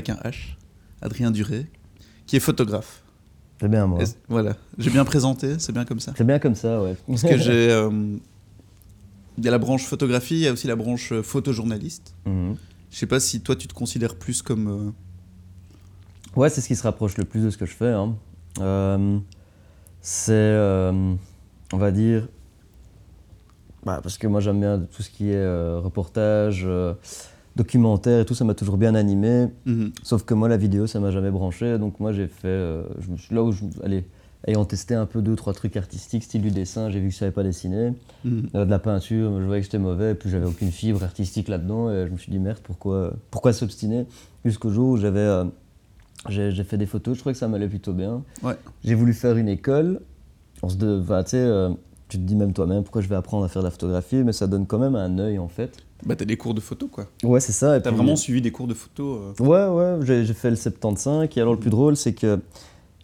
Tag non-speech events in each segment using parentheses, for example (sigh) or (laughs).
avec un H, Adrien Duré, qui est photographe. C'est bien, moi. Voilà, j'ai bien présenté, c'est bien comme ça. C'est bien comme ça, ouais. Parce que j'ai. (laughs) euh, Il y a la branche photographie, il y a aussi la branche euh, photojournaliste. Mhm. Je sais pas si toi tu te considères plus comme. euh, Ouais, c'est ce qui se rapproche le plus de ce que je fais. hein. Euh, c'est, on va dire, bah, parce que moi j'aime bien tout ce qui est reportage, documentaire et tout, ça m'a toujours bien animé. mhm. Sauf que moi, la vidéo, ça m'a jamais branché. Donc moi, j'ai fait, euh, je me suis, là où je, allez, ayant testé un peu deux, trois trucs artistiques, style du dessin, j'ai vu que je savais pas dessiner. Mhm. Euh, de la peinture, je voyais que j'étais mauvais, et puis j'avais aucune fibre artistique là-dedans, et je me suis dit merde, pourquoi, pourquoi s'obstiner? Jusqu'au jour où j'avais, euh, j'ai, fait des photos, je trouvais que ça m'allait plutôt bien. Ouais. J'ai voulu faire une école. On se de, tu te dis même toi-même pourquoi je vais apprendre à faire de la photographie, mais ça donne quand même un œil en fait. Bah, t'as des cours de photo quoi. Ouais, c'est ça. T'as vraiment suivi des cours de photo. euh, Ouais, ouais, j'ai fait le 75. Et alors, le plus drôle, c'est que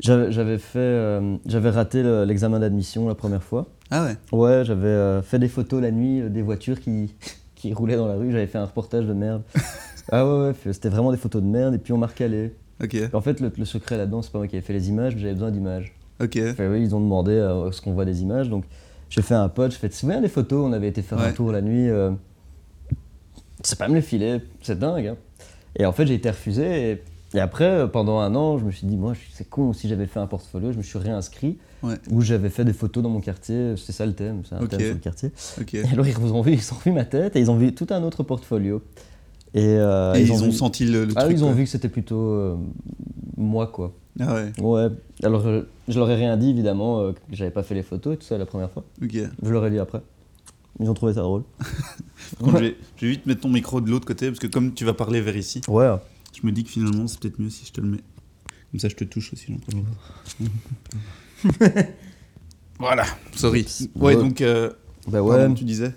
j'avais fait, euh, j'avais raté le- l'examen d'admission la première fois. Ah ouais Ouais, j'avais euh, fait des photos la nuit des voitures qui, (laughs) qui roulaient dans la rue. J'avais fait un reportage de merde. (laughs) ah ouais, ouais, c'était vraiment des photos de merde. Et puis on m'a recalé. Ok, Et En fait, le, le secret là-dedans, c'est pas moi qui avais fait les images, mais j'avais besoin d'images. ok. Enfin, oui, ils ont demandé ce qu'on voit des images. Donc, j'ai fait un pote, je fais, tu souviens des photos On avait été faire un tour la nuit. Euh... C'est pas me les filer, c'est dingue. hein. Et en fait, j'ai été refusé. Et, et après, euh, pendant un an, je me suis dit, moi, c'est con, si j'avais fait un portfolio, je me suis réinscrit. Ouais. Où j'avais fait des photos dans mon quartier. C'est ça le thème, c'est un thème sur le quartier. Et alors, ils ont vu, ils ont vu ma tête et ils ont vu tout un autre portfolio. Et, euh, Et ils, ont vu- senti le, le Ah, truc. ils ont quoi. vu que c'était plutôt euh, moi, quoi. Ah ouais, Ouais, alors euh, je leur ai rien dit évidemment euh, que j'avais pas fait les photos et tout ça la première fois. ok. Je leur ai dit après. Ils ont trouvé ça drôle. (laughs) Je, vais, je vais vite mettre ton micro de l'autre côté parce que comme tu vas parler vers ici, Ouais. je me dis que finalement c'est peut-être mieux si je te le mets. Comme ça je te touche aussi. j'en profite. (laughs) voilà, sorry. Ouais, Ouais. donc, euh, Bah pardon, ouais. tu disais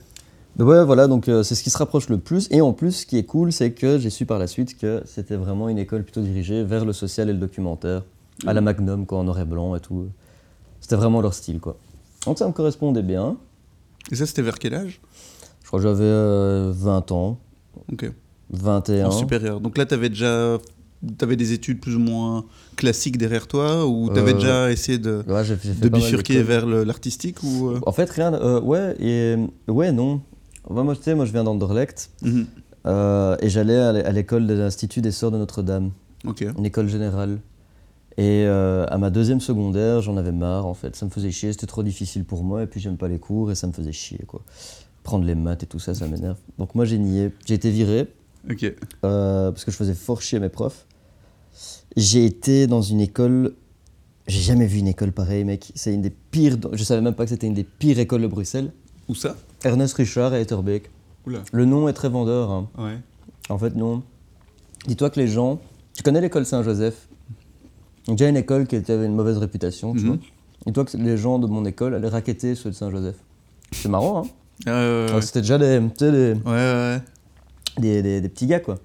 Bah ouais, voilà, donc euh, c'est ce qui se rapproche le plus. Et en plus, ce qui est cool, c'est que j'ai su par la suite que c'était vraiment une école plutôt dirigée vers le social et le documentaire. À la Magnum, quoi, en noir et blanc et tout. C'était vraiment leur style, quoi. Donc ça me correspondait bien. Et ça c'était vers quel âge? Je crois que j'avais euh, 20 ans, Ok, 21. en supérieur. Donc là t'avais déjà t'avais des études plus ou moins classiques derrière toi ou t'avais Euh, déjà essayé de, Ouais, de bifurquer vers l'artistique ou euh? En fait, rien. euh, ouais, et. Ouais, non. Enfin, moi, tu sais, moi, je viens d'Anderlecht. Mhm. euh, et j'allais à l'é- à l'école de l'Institut des Sœurs de Notre-Dame, Ok, une école générale. Et euh, à ma deuxième secondaire, j'en avais marre, en fait. Ça me faisait chier, c'était trop difficile pour moi. Et puis, j'aime pas les cours et ça me faisait chier, quoi. Prendre les maths et tout ça, ça m'énerve. Donc, moi, j'ai nié. J'ai été viré ok. euh, parce que je faisais fort chier mes profs. J'ai été dans une école. J'ai jamais vu une école pareille, mec. C'est une des pires. Je savais même pas que c'était une des pires écoles de Bruxelles. Où ça? Ernest Richard et Etterbeek. Oula. Le nom est très vendeur. hein. Ouais. En fait, non. Dis-toi que les gens. Tu connais l'école Saint-Joseph? Déjà une école qui avait une mauvaise réputation, tu Mhm. vois. Dis-toi que les gens de mon école allaient raqueter ceux de Saint-Joseph. C'est marrant, hein ouais, ouais, ouais. C'était déjà des, des, Ouais, ouais, ouais. des, des- des petits gars, quoi.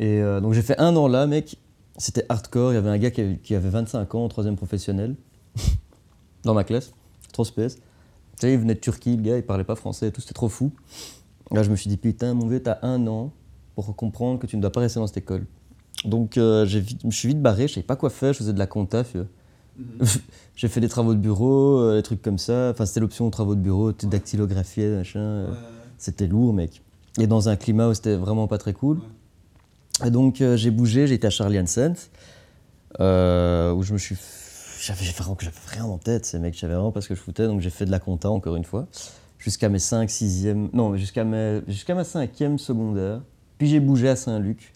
Et euh, donc j'ai fait un an là, mec. C'était hardcore. Il y avait un gars qui avait, qui avait 25 ans en troisième professionnel (laughs) dans ma classe. Trop space. Tu sais, il venait de Turquie, le gars, il parlait pas français et tout, c'était trop fou. Là, je me suis dit, putain, mon vieux, t'as un an pour comprendre que tu ne dois pas rester dans cette école. Donc, euh, je me suis vite barré, je savais pas quoi faire, je faisais de la compta. fieu. (laughs) j'ai fait des travaux de bureau, euh, des trucs comme ça. Enfin, c'était l'option travaux de bureau, tu dactylographier, machin. euh, C'était lourd, mec. Et dans un climat où c'était vraiment pas très cool. Et donc, j'ai bougé, j'ai été à Charlie Hansen, où je me suis. J'avais vraiment, j'avais rien en tête, ces mecs, je savais vraiment pas ce que je foutais, donc j'ai fait de la compta encore une fois, jusqu'à mes 5, 6e. Non, mais jusqu'à mes- jusqu'à ma 5e secondaire. Puis j'ai bougé à Saint-Luc,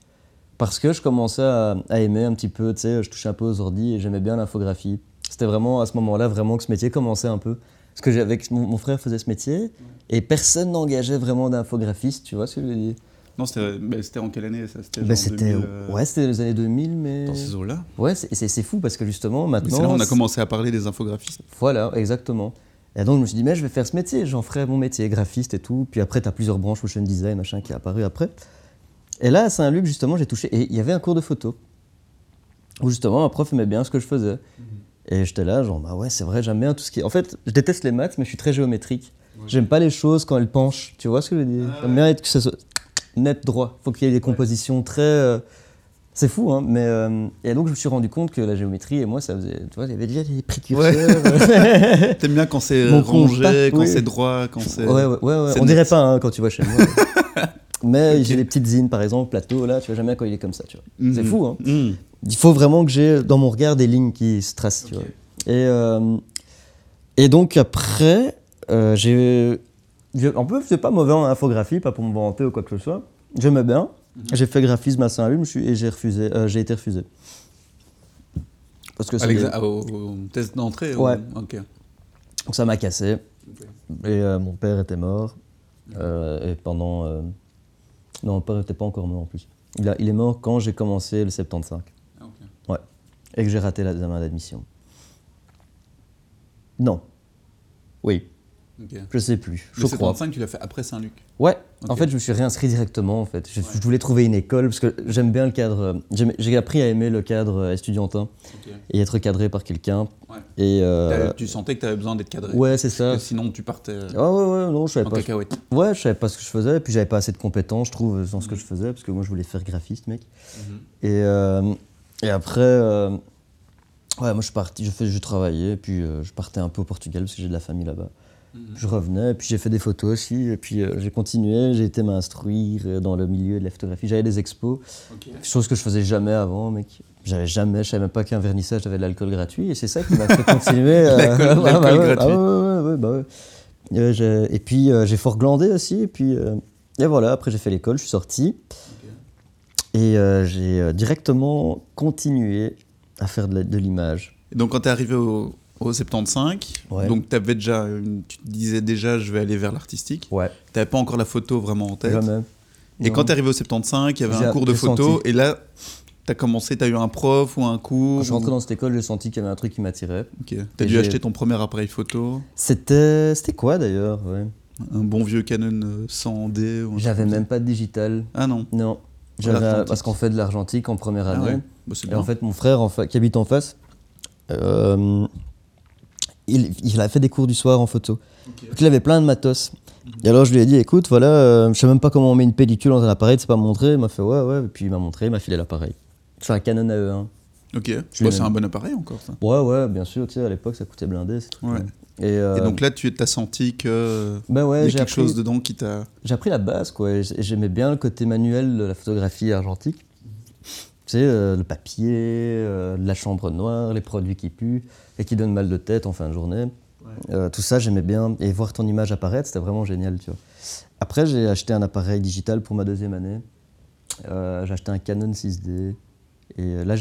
parce que je commençais à, à aimer un petit peu, tu sais, je touchais un peu aux ordi et j'aimais bien l'infographie. C'était vraiment à ce moment-là vraiment que ce métier commençait un peu. Parce que j'avais, mon, mon frère faisait ce métier et personne n'engageait vraiment d'infographiste, tu vois ce que je veux dire? Non, c'était bah, en quelle année ça? C'était Ben, genre C'était 2000, euh, ouais, c'était les années 2000, mais. dans ces eaux-là? Ouais, c'est- fou parce que justement maintenant. C'est là où on a commencé à parler des infographistes. Voilà, exactement. Et donc je me suis dit, mais je vais faire ce métier, j'en ferai mon métier, graphiste et tout. Puis après, tu as plusieurs branches, motion design, machin, qui est apparu après. Et là, à Saint-Luc, justement, j'ai touché. Et il y avait un cours de photo. Où justement, un prof aimait bien ce que je faisais. Et j'étais là, genre, bah ouais, c'est vrai, j'aime bien tout ce qui. En fait, je déteste les maths, mais je suis très géométrique. J'aime pas les choses quand elles penchent. Tu vois ce que je veux dire? J'aime bien être que ça soit net, droit. faut qu'il y ait des compositions très. euh, c'est fou, hein, mais. euh, et donc, je me suis rendu compte que la géométrie et moi, ça faisait. Tu vois, il y avait déjà des précurseurs. (laughs) T'aimes bien quand c'est contact, quand oui. c'est droit, quand c'est. Ouais, ouais, ouais, ouais. on net. dirait pas hein, quand tu vois chez moi. (laughs) Mais j'ai des petites zines, par exemple, plateau, là, tu vois jamais quand il est comme ça, tu vois. C'est Mhm. fou, hein. Mhm. Il faut vraiment que j'ai dans mon regard des lignes qui se tracent, tu vois. Et, euh, et donc après, euh, j'ai... En plus, c'est pas mauvais en infographie, pas pour me vanter ou quoi que ce soit. J'aimais bien. Mhm. J'ai fait graphisme à Saint-Lô je me suis- et j'ai refusé. euh, j'ai été refusé. Parce que ça, l'exa- au, au test d'entrée ou- Ouais. Ok. donc ça m'a cassé. Et euh, mon père était mort. Et pendant. Non, mon père n'était pas encore mort en plus. Il, a- il est mort quand j'ai commencé le 75. Ah, ok. Et que j'ai raté l'examen d'admission. Non. Oui, Je sais plus. Je Le crois. 75, tu l'as fait après Saint-Luc. Ouais, en fait, je me suis réinscrit directement. En fait. Je, Ouais. je voulais trouver une école parce que j'aime bien le cadre. euh, J'ai appris à aimer le cadre euh, estudiantin Ok. et être cadré par quelqu'un. Ouais. Et. euh, Tu sentais que tu avais besoin d'être cadré. ouais, c'est ça. Que sinon, tu partais Ah ouais, ouais, non, je savais en pas. cacahuète. Ouais, je savais pas ce que je faisais, et puis j'avais pas assez de compétences, je trouve, dans ce que je faisais, parce que moi je voulais faire graphiste, mec. Et, euh, et après, euh, ouais, moi je suis parti, je, fais, je travaillais, et puis euh, je partais un peu au Portugal, parce que j'ai de la famille là-bas. Je revenais, puis j'ai fait des photos aussi, et puis euh, j'ai continué, j'ai été m'instruire euh, dans le milieu de la photographie. J'avais des expos, Ok. chose que je faisais jamais avant, mec. J'avais jamais, je savais même pas qu'un vernissage avait de l'alcool gratuit, et c'est ça qui m'a fait continuer. euh, L'alcool- gratuit. et puis euh, j'ai fort glandé aussi, et puis euh, et voilà, après j'ai fait l'école, je suis sorti, et j'ai directement continué à faire de l'image. Donc, quand tu es arrivé au, au 75, Ouais. donc avais déjà une- tu te disais déjà, je vais aller vers l'artistique. Ouais, Tu pas encore la photo vraiment en tête. jamais. Et Non. quand tu es arrivé au 75, il y avait un cours de photo, senti. et là, tu as commencé, tu as eu un prof ou un cours. Quand je suis rentré ou- dans cette école, j'ai senti qu'il y avait un truc qui m'attirait. Ok. T'as dû acheter ton premier appareil photo, C'était c'était quoi d'ailleurs ouais. un bon vieux Canon euh, 100D. ou un J'avais même pas de digital. Ah non. Non. J'avais l'argentique. parce qu'on fait de l'argentique en première Ah année. ouais. Bah, Et en fait, mon frère en fa- qui habite en face, euh, il, il a fait des cours du soir en photo. Donc, il avait plein de matos. Et alors je lui ai dit, écoute, voilà, euh, je sais même pas comment on met une pellicule dans un appareil, tu sais pas montrer. Il m'a fait, ouais, ouais. Et puis il m'a montré, il m'a filé l'appareil. C'est un Canon AE1. Ok. Je Bah, l'ai c'est un bon appareil encore, ça. Ouais, ouais, bien sûr, tu sais, à l'époque ça coûtait blindé. ces trucs-là. Ouais. Et, euh, Et donc là, tu as senti que. bah ouais, y a quelque appris, chose dedans qui t'a. j'ai appris la base, quoi. J'aimais bien le côté manuel de la photographie argentique. Tu sais, euh, le papier, euh, la chambre noire, les produits qui puent et qui donnent mal de tête en fin de journée. Euh, tout ça, j'aimais bien. Et voir ton image apparaître, c'était vraiment génial, tu vois. Après, j'ai acheté un appareil digital pour ma deuxième année. Euh, j'ai acheté un Canon 6D. Et là,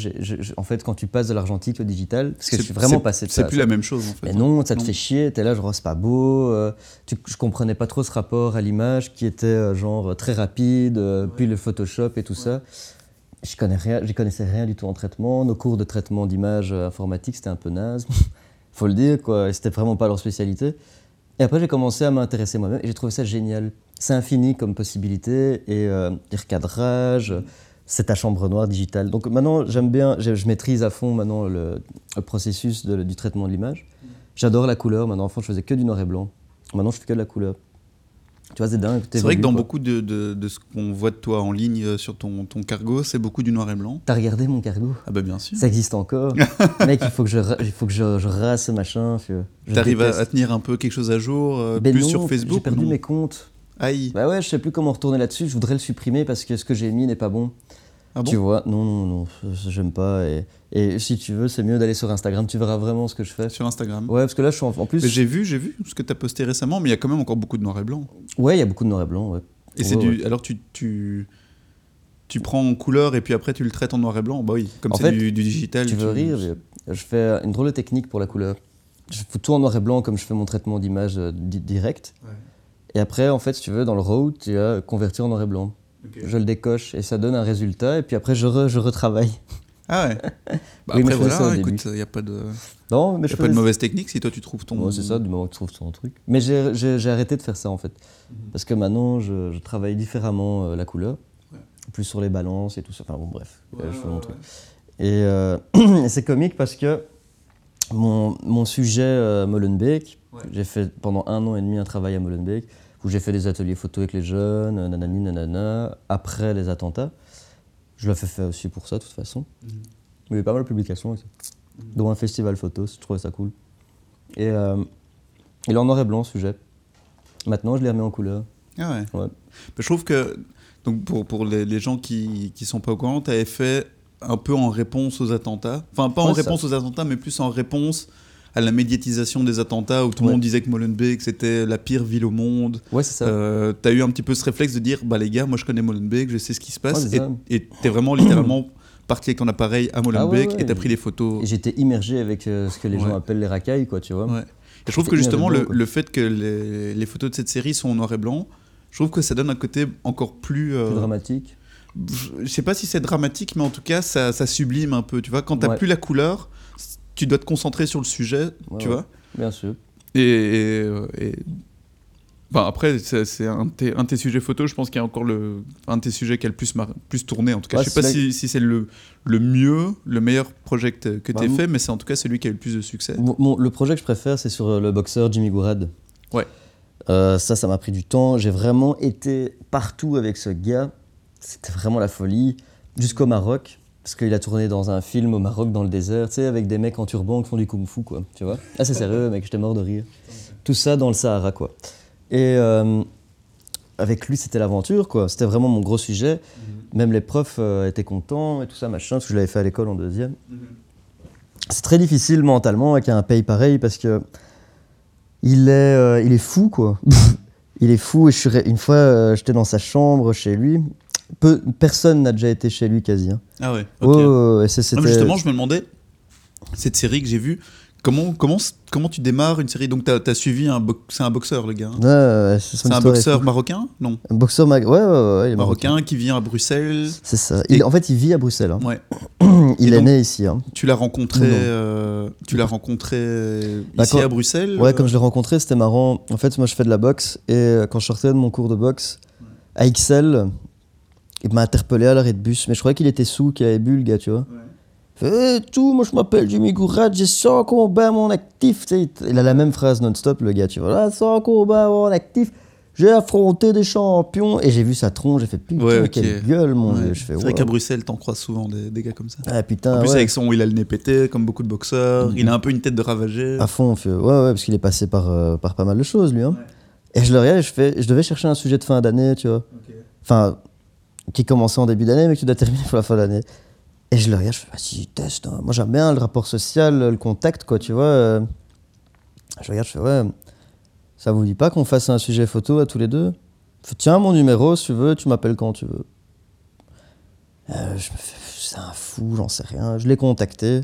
en fait, quand tu passes de l'argentique au digital, parce que je C'est- suis vraiment c'est- passé de C'est ça. plus ça. la même chose, en fait. Mais non, ça te Non. fait chier, t'es là, genre, c'est pas beau. euh, tu, je comprenais pas trop ce rapport à l'image qui était genre très rapide, euh, puis le Photoshop et tout ça. Je connais connaissais rien du tout en traitement. Nos cours de traitement d'image euh, informatique, c'était un peu naze, (laughs) faut le dire, quoi. C'était vraiment pas leur spécialité. Et après, j'ai commencé à m'intéresser moi-même et j'ai trouvé ça génial. C'est infini comme possibilité et euh, les recadrages, c'est ta chambre noire digitale. Donc maintenant, j'aime bien, je, maîtrise à fond maintenant le, processus du traitement de l'image. J'adore la couleur. Maintenant, enfant, je faisais que du noir et blanc. Maintenant, je fais que de la couleur. Tu vois, c'est dingue. C'est vrai que dans quoi. beaucoup de, de, de ce qu'on voit de toi en ligne euh, sur ton, ton cargo, c'est beaucoup du noir et blanc. T'as regardé mon cargo? Ah bah bien sûr. Ça existe encore. (laughs) Mec, il faut que je, il faut que je, je rase ce machin. T'arrives à, tenir un peu quelque chose à jour, euh, Ben plus non, sur Facebook J'ai perdu non mes comptes. Aïe. Bah ouais, je sais plus comment retourner là-dessus. Je voudrais le supprimer parce que ce que j'ai mis n'est pas bon. Ah bon tu vois, non, non, non, j'aime pas. Et, et si tu veux, c'est mieux d'aller sur Instagram. Tu verras vraiment ce que je fais. Sur Instagram. Ouais, parce que là, je suis en, en plus. J'ai vu, j'ai vu ce que tu as posté récemment, mais il y a quand même encore beaucoup de noir et blanc. Ouais, il y a beaucoup de noir et blanc. Ouais. Et c'est Ouais, du. Alors tu, tu, tu prends en couleur et puis après tu le traites en noir et blanc. Bah oui, comme En c'est fait, du, du digital. Tu veux rire Je fais une drôle de technique pour la couleur. Je fais tout en noir et blanc comme je fais mon traitement d'image euh, di- direct. Ouais. Et après, en fait, si tu veux, dans le RAW, tu as converti en noir et blanc. Je le décoche et ça donne un résultat. Et puis après, je, re- je retravaille. Ah ouais. (laughs) Bah Oui, après voilà, écoute, il n'y a pas de, Non, mais y je a pas de mauvaise technique si toi tu trouves ton. Ouais, c'est ça, du moment que tu trouves ton truc. Mais j'ai- arrêté de faire ça en fait. Mhm. Parce que maintenant, je, je travaille différemment euh, la couleur. Ouais. Plus sur les balances et tout ça. Enfin bon, bref, Ouais, euh, je fais mon truc. ouais. Et euh, (clears throat) c'est comique parce que mon, mon sujet euh, Molenbeek, Ouais. j'ai fait pendant un an et demi un travail à Molenbeek où j'ai fait des ateliers photo avec les jeunes, euh, nanani, nanana, après les attentats. Je l'ai fait faire aussi pour ça, de toute façon. Mhm. Il y avait pas mal de publications aussi. Dont un festival photo, je trouvais ça cool. Et euh, il est en noir et blanc, sujet. Maintenant, je l'ai remis en couleur. Ah ouais. Je trouve que, donc pour, pour les, les gens qui ne sont pas au courant, tu avais fait un peu en réponse aux attentats. Enfin, pas en ça. réponse aux attentats, mais plus en réponse à la médiatisation des attentats où tout Ouais. le monde disait que Molenbeek c'était la pire ville au monde. Ouais, c'est ça. Euh, t'as eu un petit peu ce réflexe de dire bah les gars, moi je connais Molenbeek, je sais ce qui se passe. Ouais, et t'es vraiment littéralement parti avec ton appareil à Molenbeek Ah ouais, et t'as pris les photos. J'étais immergé avec euh, ce que les gens appellent les racailles, quoi, tu vois. Ouais. Et je trouve que justement, le, fait que les, les photos de cette série sont en noir et blanc, je trouve que ça donne un côté encore plus. euh, Plus dramatique. je sais pas si c'est dramatique, mais en tout cas, ça, ça sublime un peu. Tu vois, quand t'as plus la couleur, tu dois te concentrer sur le sujet, Ouais, tu ouais. vois. Bien sûr. Et, et, et- Enfin, après, c'est un, de tes- sujets photos, je pense qu'il y a encore le, un de tes sujets qui a le plus, mar- plus tourné. En tout cas, Ouais, je sais pas si, si c'est le, le mieux, le meilleur projet que t'as- que Bah, tu fait, mais c'est en tout cas celui qui a eu le plus de succès. Mon- mon- le projet que je préfère, c'est sur euh, le boxeur Jimmy Gourad. Ouais. Euh, ça, ça m'a pris du temps. J'ai vraiment été partout avec ce gars. C'était vraiment la folie. Jusqu'au Maroc. Parce qu'il a tourné dans un film au Maroc, dans le désert, tu sais, avec des mecs en turban qui font du kung-fu, quoi. Tu vois Ah, c'est sérieux, mec, j'étais mort de rire. Tout ça dans le Sahara, quoi. Et euh, avec lui, c'était l'aventure, quoi. C'était vraiment mon gros sujet. Même les profs euh, étaient contents et tout ça, machin, parce que je l'avais fait à l'école en deuxième. C'est très difficile mentalement avec un pays pareil parce que il est, euh, il est fou quoi. (laughs) il est fou et je suis une fois j'étais dans sa chambre chez lui. Peu, personne n'a déjà été chez lui quasi. hein. Ah ouais, Ouais, ok. ouais, ouais, et Non, justement, je me demandais, cette série que j'ai vue, comment, comment, comment tu démarres une série? Donc, tu as, suivi un, c'est un boxeur, le gars. hein Ouais, c'est un boxeur marocain? Non. Un boxeur mag- ouais, ouais, ouais, ouais, il est marocain. Marocain qui vient à Bruxelles. C'est ça. Et- Il, en fait, il vit à Bruxelles. hein. Ouais. (clears throat) Il Et est né ici. hein. Tu l'as rencontré, euh, tu l'as rencontré euh, Bah, ici quand- à Bruxelles Ouais, euh, comme je l'ai rencontré, c'était marrant. En fait, moi, je fais de la boxe et euh, quand je sortais de mon cours de boxe à XL, il m'a interpellé à l'arrêt de bus. Mais je croyais qu'il était sous, qu'il avait bu, le gars, tu vois. Il fait, Eh, tout, moi je m'appelle Jimmy Gourad, j'ai 100 combats à mon actif. Il a la même phrase non-stop, le gars, tu vois. Là, 100 combats à mon actif, j'ai affronté des champions. Et j'ai vu sa tronche, j'ai fait putain, Ouais, quelle gueule, mon Ouais. C'est vrai wow. qu'à Bruxelles, t'en croises souvent des, des gars comme ça. Ah putain, en plus, ouais. avec son, il a le nez pété, comme beaucoup de boxeurs. Mhm. Il a un peu une tête de ravagé. À fond, on fait, ouais, ouais, parce qu'il est passé par, euh, par pas mal de choses, lui. Hein. Et je le regarde je fais, je devais chercher un sujet de fin d'année, tu vois. Enfin, qui commençait en début d'année, mais qui doit terminer pour la fin d'année. Et je le regarde, je fais, vas-y, teste. hein. Moi, j'aime bien le rapport social, le contact, quoi, tu vois. euh. Je regarde, je fais, ouais, ça vous dit pas qu'on fasse un sujet photo à tous les deux? Tiens, mon numéro, si tu veux, tu m'appelles quand tu veux. Euh, je me fais, c'est un fou, j'en sais rien. Je l'ai contacté.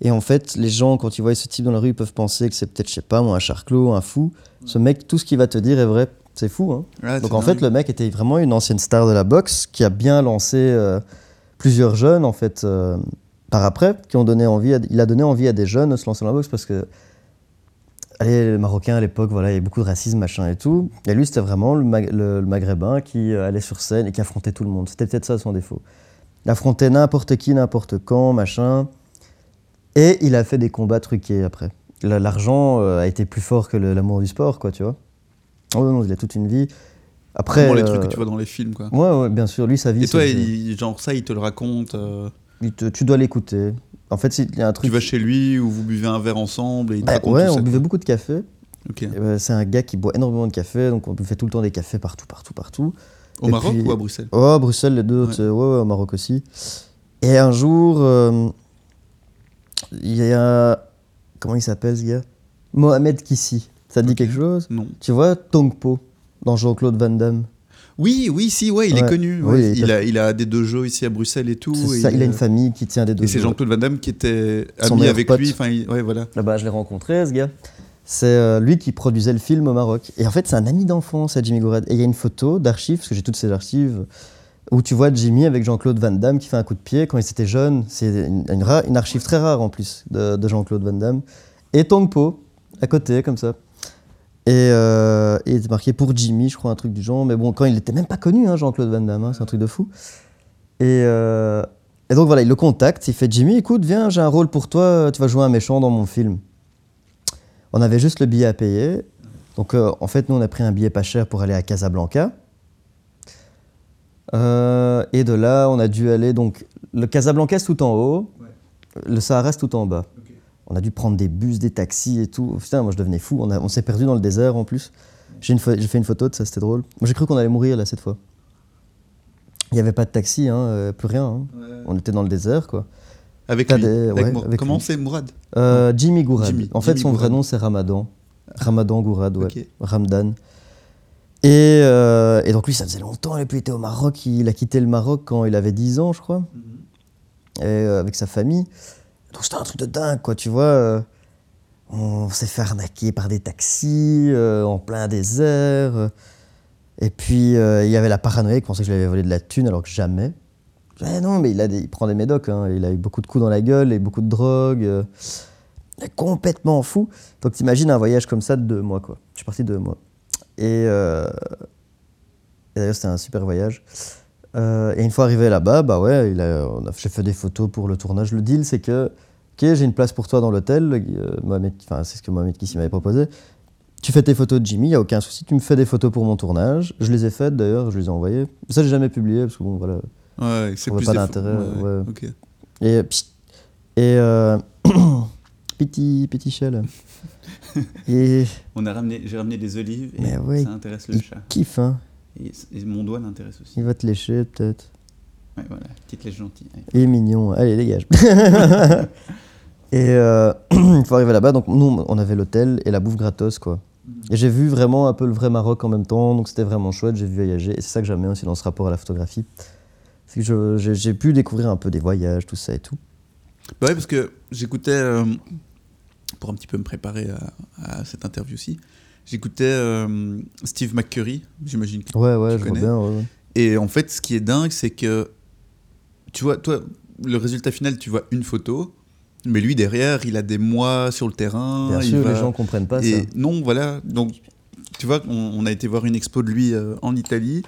Et en fait, les gens, quand ils voient ce type dans la rue, ils peuvent penser que c'est peut-être, je sais pas, moi, un charclos, un fou. Ce mec, tout ce qu'il va te dire est vrai. C'est fou, hein. Ouais, Donc en fait, le mec était vraiment une ancienne star de la boxe qui a bien lancé euh, plusieurs jeunes, en fait, euh, par après, qui ont donné envie. À, il a donné envie à des jeunes de se lancer dans la boxe parce que, allez, les Marocains à l'époque, voilà, il y avait beaucoup de racisme, machin et tout. Et lui, c'était vraiment le, Mag- le- le Maghrébin qui euh, allait sur scène et qui affrontait tout le monde. C'était peut-être ça son défaut. Il affrontait n'importe qui, n'importe quand, machin. Et il a fait des combats truqués après. La- L'argent a été plus fort que l'amour du sport, quoi, tu vois. Oh non, il a toute une vie. Après, les euh, trucs que tu vois dans les films, quoi. Ouais, ouais, bien sûr. Lui, sa vie. Et toi, il- genre ça, il te le raconte. euh, il te- tu dois l'écouter. En fait, il y a un truc. tu vas chez lui ou vous buvez un verre ensemble et il te Bah, raconte ouais, tout on ça, buvait quoi. beaucoup de café. Bah, c'est un gars qui boit énormément de café, donc on buvait tout le temps des cafés partout, partout, partout. Au Et Maroc puis- ou à Bruxelles? Oh, à Bruxelles, les deux, Ouais. ouais, ouais, au Maroc aussi. Et un jour, euh, il y a. Comment il s'appelle ce gars? Mohamed Kissi. Ça te dit quelque chose? Non. Tu vois Tongpo dans Jean-Claude Van Damme? Oui, oui, si, ouais, il est Ouais. connu. Oui, il a, il a des dojos ici à Bruxelles et tout. C'est et ça, il a une euh, famille qui tient des deux Et c'est. Jean-Claude Van Damme qui était Son ami avec pote. lui. Enfin, ouais, voilà. Là-bas, je l'ai rencontré, ce gars. C'est euh, lui qui produisait le film au Maroc. Et en fait, c'est un ami d'enfance, à Jimmy Gourad. Et il y a une photo d'archives, parce que j'ai toutes ces archives, où tu vois Jimmy avec Jean-Claude Van Damme qui fait un coup de pied quand ils étaient jeunes. C'est une, une une archive très rare en plus de, de Jean-Claude Van Damme. Et Tongpo, à côté, comme ça. Et euh, il était marqué pour Jimmy, je crois, un truc du genre. Mais bon, quand il était même pas connu, hein, Jean-Claude Van Damme, hein, c'est un truc de fou. Et, euh, et donc voilà, il le contacte, il fait Jimmy, écoute, viens, j'ai un rôle pour toi, tu vas jouer un méchant dans mon film. On avait juste le billet à payer. Donc euh, en fait, nous, on a pris un billet pas cher pour aller à Casablanca. Euh, et de là, on a dû aller. Donc, le Casablanca, c'est tout en haut. Le Sahara, c'est tout en bas. On a dû prendre des bus, des taxis et tout. Putain, moi, je devenais fou. On, s'est perdu dans le désert en plus. J'ai fait une photo de ça, c'était drôle. Moi, j'ai cru qu'on allait mourir là cette fois. Il n'y avait pas de taxi, hein, euh, plus rien. hein. On était dans le désert, quoi. Avec lui. des- Avec ouais, Mour- avec Comment c'est Mourad? Euh, Jimmy Gourad. Jimmy- en fait, Jimmy son vrai nom, c'est Ramadan. Ramadan Gourad, ouais. Ramdan. Et, euh, et donc, lui, ça faisait longtemps. Et puis, il était au Maroc. Il a quitté le Maroc quand il avait 10 ans, je crois. Et, euh, avec sa famille. Donc, c'était un truc de dingue, quoi. Tu vois, euh, on s'est fait arnaquer par des taxis euh, en plein désert. euh. Et puis, il y avait la paranoïa. Il pensait que je lui avais volé de la thune, alors que jamais. Eh non, mais il, a des- il prend des médocs. hein. Il a eu beaucoup de coups dans la gueule et beaucoup de drogue. Il est complètement fou. Donc t'imagines un voyage comme ça de deux mois, quoi. Je suis parti deux mois. Et d'ailleurs, c'était un super voyage. Euh, et une fois arrivé là-bas, bah ouais, il a, on a, j'ai fait des photos pour le tournage. Le deal, c'est que, ok, j'ai une place pour toi dans l'hôtel. euh, c'est ce que Mohamed Kissi m'avait proposé. Tu fais tes photos de Jimmy, il n'y a aucun souci. Tu me fais des photos pour mon tournage. Je les ai faites d'ailleurs, je les ai envoyées. Ça, j'ai jamais publié parce que bon, voilà. Ouais, c'est plus pas d'intérêt, ouais. ok. Et psst, et euh, (coughs) petit petit (laughs) et On a ramené, j'ai ramené des olives et ouais, ça intéresse le chat. kiffe hein. Et, et mon doigt l'intéresse aussi. Il va te lécher peut-être. Ouais, voilà, petite lèche gentille. Il est mignon. Allez dégage. (laughs) (laughs) et euh, il (clears throat) faut arriver là-bas. Donc nous on avait l'hôtel et la bouffe gratos quoi. Et j'ai vu vraiment un peu le vrai Maroc en même temps. Donc c'était vraiment chouette. J'ai vu voyager et c'est ça que j'aime bien aussi dans ce rapport à la photographie. C'est que je- j'ai j'ai pu découvrir un peu des voyages, tout ça et tout. Bah ouais, parce que j'écoutais, euh, pour un petit peu me préparer à, à cette interview aussi, j'écoutais euh, Steve McCurry, j'imagine. que- Ouais ouais, Tu je vois connais bien. ouais, ouais. Et en fait, ce qui est dingue, c'est que, tu vois, toi, le résultat final, tu vois une photo, mais lui, derrière, il a des mois sur le terrain. Bien il sûr, va- les gens comprennent pas ça. Et non, voilà. Donc, tu vois, on, on a été voir une expo de lui euh, en Italie.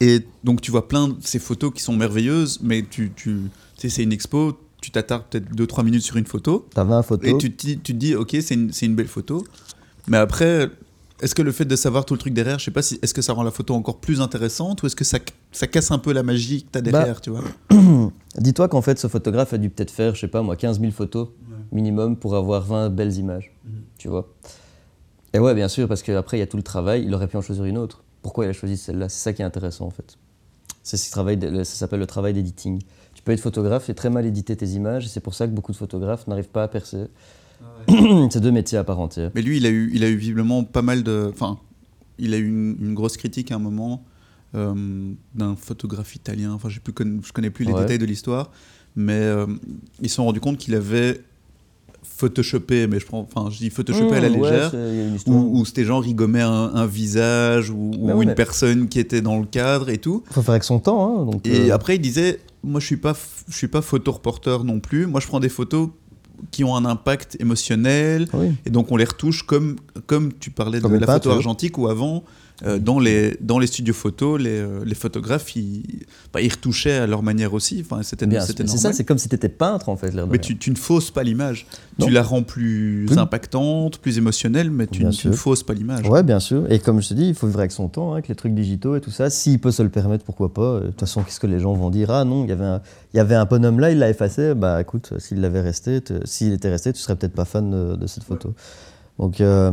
Et donc, tu vois plein de ces photos qui sont merveilleuses, mais tu, tu, tu sais, c'est une expo, tu t'attardes peut-être 2-3 minutes sur une photo, T'as 20 photos. et tu te, dis- tu te dis, ok, c'est une, c'est une belle photo. Mais après, est-ce que le fait de savoir tout le truc derrière, je sais pas si, est-ce que ça rend la photo encore plus intéressante ou est-ce que ça, ça casse un peu la magie que tu as Bah, derrière, tu vois? (clears throat) Dis-toi qu'en fait, ce photographe a dû peut-être faire, je sais pas moi, 15 000 photos minimum pour avoir 20 belles images. Tu vois? Et ouais, bien sûr, parce qu'après, il y a tout le travail. Il aurait pu en choisir une autre. Pourquoi il a choisi celle-là? C'est ça qui est intéressant en fait. C'est ce travail de- ça s'appelle le travail d'editing. Tu peux être photographe et très mal éditer tes images. Et c'est pour ça que beaucoup de photographes n'arrivent pas à percer. (clears throat) c'est deux métiers à part entière. Mais lui, il a eu, il a eu visiblement pas mal de. Enfin, il a eu une, une grosse critique à un moment euh, d'un photographe italien. Enfin, j'ai plus je connais plus les Ouais. détails de l'histoire, mais euh, ils se sont rendus compte qu'il avait photoshopé, mais je prends, enfin, je dis photoshopé à la Mmh, ouais, légère. il. Où, où c'était genre, il gommait un, un visage ou, ouais, une mais- personne qui était dans le cadre et tout. Faut faire avec son temps. Hein, donc, Et euh, après, il disait Moi, je suis pas, je suis pas photoreporteur non plus. Moi, je prends des photos qui ont un impact émotionnel. oui. Et donc, on les retouche comme, comme tu parlais Comme de la photo argentique ou avant. Euh, dans, les, dans les studios photos, les, euh, les photographes, ils, bah, ils retouchaient à leur manière aussi. Enfin, c'était c'était c'est ça, c'est comme si tu étais peintre en fait. mais tu, tu ne fausses pas l'image. Tu la rends plus impactante, plus émotionnelle, mais tu, ne- tu ne sûr. fausses pas l'image. Ouais, bien sûr. Et comme je te dis, il faut vivre avec son temps, hein, avec les trucs digitaux et tout ça. S'il peut se le permettre, pourquoi pas. Euh, De toute façon, qu'est-ce que les gens vont dire? Ah non, il y avait un, il y avait un bonhomme là, il l'a effacé. Bah écoute, s'il l'avait resté, s'il était resté, tu serais peut-être pas fan de, de cette photo. Donc euh,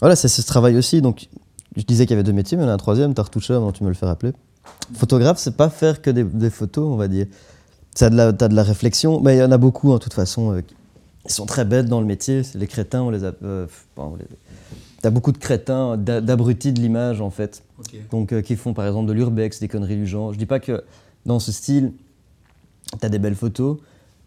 voilà, c'est c'est ce travail aussi. Donc je disais qu'il y avait deux métiers, mais il y en a un troisième, t'as retouché avant tu me le fais rappeler. Photographe, c'est pas faire que des, des photos, on va dire. T'as de, la- t'as de la réflexion, mais il y en a beaucoup, en toute façon. euh, ils sont très bêtes dans le métier. Les crétins, on les a. euh, bon, on les- T'as beaucoup de crétins, d'a- d'abrutis de l'image en fait. Donc euh, qui font par exemple de l'urbex, des conneries du genre. Je dis pas que dans ce style, t'as des belles photos,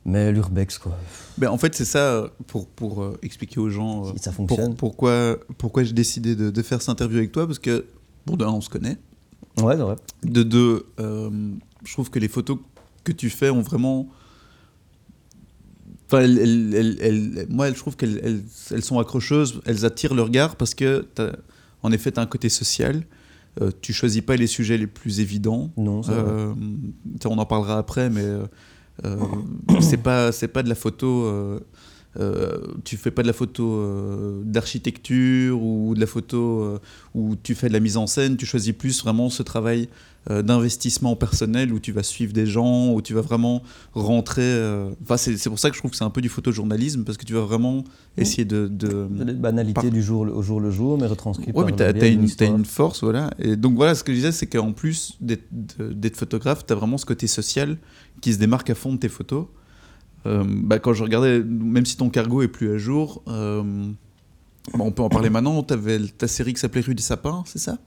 mais l'urbex quoi, Ben, en fait, c'est ça, pour, pour euh, expliquer aux gens euh, ça pour- pourquoi, pourquoi j'ai décidé de, de faire cette interview avec toi, parce que, bon, d'un, on se connaît. Ouais, c'est vrai. De deux, euh, je trouve que les photos que tu fais ont vraiment. Enfin, elles- elles- moi, je trouve qu'elles elles, elles sont accrocheuses, elles attirent le regard parce que, en effet, tu as un côté social. Tu choisis pas les sujets les plus évidents. Non, sais, on en parlera après, mais c'est pas c'est pas de la photo euh, tu fais pas de la photo euh, d'architecture ou de la photo euh, où tu fais de la mise en scène, tu choisis plus vraiment ce travail euh, d'investissement personnel où tu vas suivre des gens, où tu vas vraiment rentrer. Enfin, c'est pour ça que je trouve que c'est un peu du photojournalisme parce que tu vas vraiment essayer de. de... Des banalités Par- du jour au jour le jour, mais retranscrites Ouais, par mais t'as biais t'as d'une une, force, voilà. Et donc voilà, ce que je disais, c'est qu'en plus d'être de- photographe, t'as vraiment ce côté social qui se démarque à fond de tes photos. Euh, bah, quand je regardais, même si ton cargo est plus à jour, euh, bah, on peut en parler maintenant. T'avais ta série qui s'appelait Rue des Sapins, c'est ça?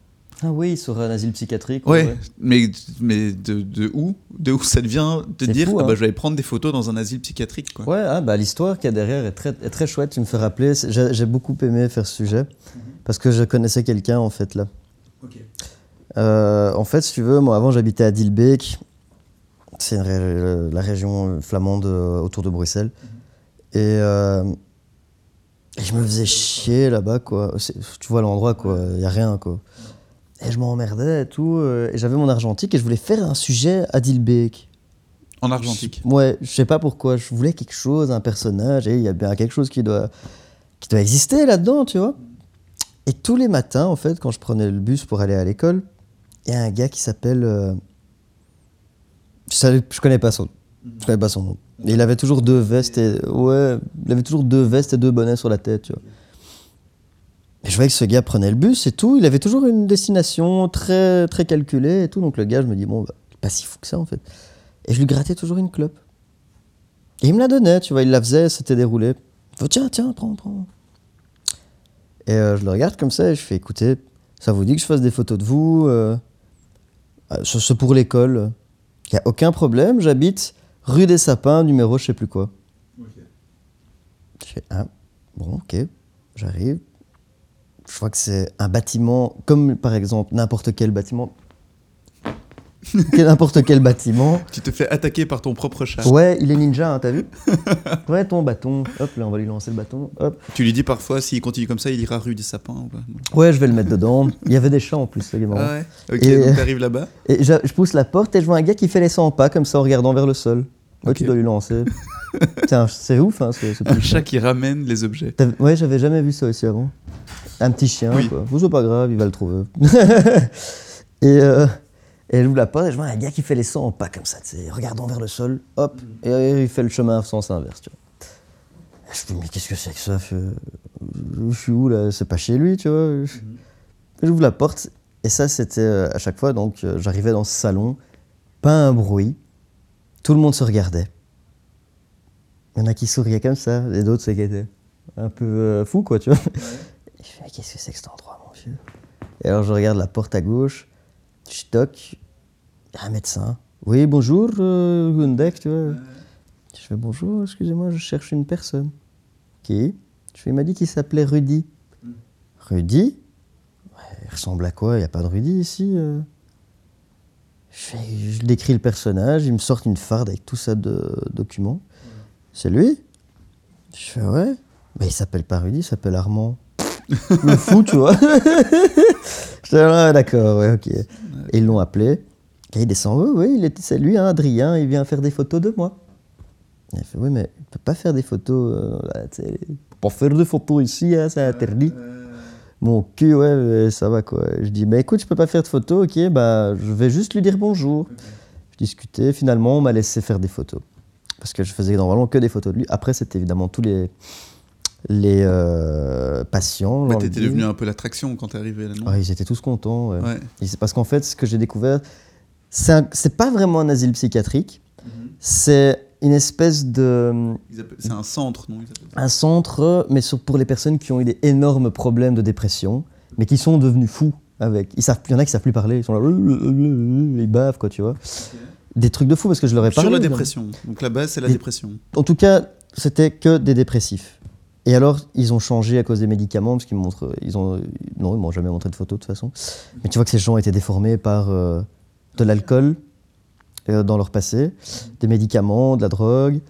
Ah oui, sur un asile psychiatrique. Ouais. Mais, mais de, de où? De où ça devient de dire fou, ah bah, hein. je vais prendre des photos dans un asile psychiatrique quoi. Ouais, ah, bah, l'histoire qu'il y a derrière est très, est très chouette, tu me fais rappeler. J'ai beaucoup aimé faire ce sujet, parce que je connaissais quelqu'un en fait là. Euh, en fait, si tu veux, moi avant j'habitais à Dilbeek, c'est ré- la région flamande euh, autour de Bruxelles. Et, euh, et je me faisais chier là-bas, quoi. Tu vois l'endroit, quoi, il n'y a rien, quoi. Et je m'emmerdais et tout. euh, et j'avais mon argentique et je voulais faire un sujet à Dilbeek. En argentique. Ouais, je sais pas pourquoi. Je voulais quelque chose, un personnage, et il y a bien quelque chose qui doit, qui doit exister là-dedans, tu vois. Et tous les matins, en fait, quand je prenais le bus pour aller à l'école, il y a un gars qui s'appelle. euh, Je, savais- connais pas son, nom. Il avait toujours deux vestes et ouais, il avait toujours deux vestes et deux bonnets sur la tête, tu je voyais que ce gars prenait le bus et tout. Il avait toujours une destination très très calculée et tout. Donc le gars, je me dis bon, bah, pas si fou que ça en fait. Et je lui grattais toujours une clope. Et il me la donnait, tu vois, il la faisait, c'était déroulé. Fait, tiens, tiens, prends, prends. Et euh, je le regarde comme ça et je fais, écoutez, ça vous dit que je fasse des photos de vous euh, euh, c'est pour l'école. Il n'y a aucun problème, j'habite rue des Sapins, numéro je sais plus quoi. Je fais, ah, bon, ok, j'arrive. Je vois que c'est un bâtiment, comme par exemple n'importe quel bâtiment. N'importe quel bâtiment. Tu te fais attaquer par ton propre chat. Ouais, il est ninja, hein, t'as vu (laughs) Ouais, ton bâton. Hop, là, on va lui lancer le bâton. Hop. Tu lui dis parfois s'il continue comme ça, il ira rue des Sapins. ou pas Ouais, je vais le mettre dedans. Il y avait des chats en plus, c'est marrant. Ah ouais. Ok, Et- donc t'arrives là-bas. Et je, je pousse la porte et je vois un gars qui fait les 100 pas comme ça en regardant vers le sol. Ouais, Ok. tu dois lui lancer. C'est ouf, hein, ce, ce Un chat qui ramène les objets. Ouais, j'avais jamais vu ça aussi avant. Un petit chien, Oui. quoi. Vous, c'est pas grave, il va le trouver. (laughs) et, euh, et elle ouvre la porte et je vois un gars qui fait les 100 pas comme ça, tu sais, regardant vers le sol, hop, et il fait le chemin en sens inverse, tu vois. Je me dis, mais qu'est-ce que c'est que ça je, suis où là? C'est pas chez lui, tu vois. J'ouvre la porte et ça, c'était euh, à chaque fois, donc euh, j'arrivais dans ce salon, pas un bruit, tout le monde se regardait. Il y en a qui souriaient comme ça, et d'autres, c'est qui étaient un peu euh, fou, quoi, tu vois. Et je fais, mais qu'est-ce que c'est que cet endroit, mon vieux? Et alors, je regarde la porte à gauche, je toque, un médecin. Oui, bonjour, euh, Gundek, tu vois. Je fais, bonjour, excusez-moi, je cherche une personne. Qui? Je fais, il m'a dit qu'il s'appelait Rudy. Rudy? Ouais, Il ressemble à quoi? Il n'y a pas de Rudy ici euh? Je, fais, je décris le personnage, il me sort une farde avec tout ça de documents. C'est lui? Je fais ouais. Mais il s'appelle pas Rudy, il s'appelle Armand. le fou, tu vois. (laughs) (laughs) je fais ah, d'accord, ouais, ok. Et ils l'ont appelé. Et il descend, oui, oui, il était, c'est lui, hein, Adrien, il vient faire des photos de moi. Et il fait, oui, mais il peut pas faire des photos. Euh, là, peut pas faire de photos ici, hein, c'est interdit. Mon cul, ouais, euh, ça va quoi. Je dis, bah écoute, je peux pas faire de photos, ok, bah je vais juste lui dire bonjour. Je discutais, finalement, on m'a laissé faire des photos. Parce que je faisais normalement que des photos de lui. Après, c'était évidemment tous les, les euh, patients. Bah, envie T'étais devenu un peu l'attraction quand t'es arrivé là, non? Ouais, ils étaient tous contents. ouais. Ouais. Parce qu'en fait, ce que j'ai découvert, c'est pas vraiment un asile psychiatrique, c'est une espèce de. C'est un centre, non un centre, mais sur- pour les personnes qui ont eu des énormes problèmes de dépression, mais qui sont devenus fous avec. Ils savent, il y en a qui savent plus parler, ils sont là, (laughs) ils bavent, quoi, tu vois. Des trucs de fou parce que je leur ai parlé. Sur la dépression. Donc la base, c'est la dépression. En tout cas, c'était que des dépressifs. Et alors, ils ont changé à cause des médicaments, parce qu'ils montrent, ils ont, non, ils m'ont jamais montré de photos de toute façon. Mais tu vois que ces gens étaient déformés par euh, de l'alcool euh, dans leur passé, des médicaments, de la drogue,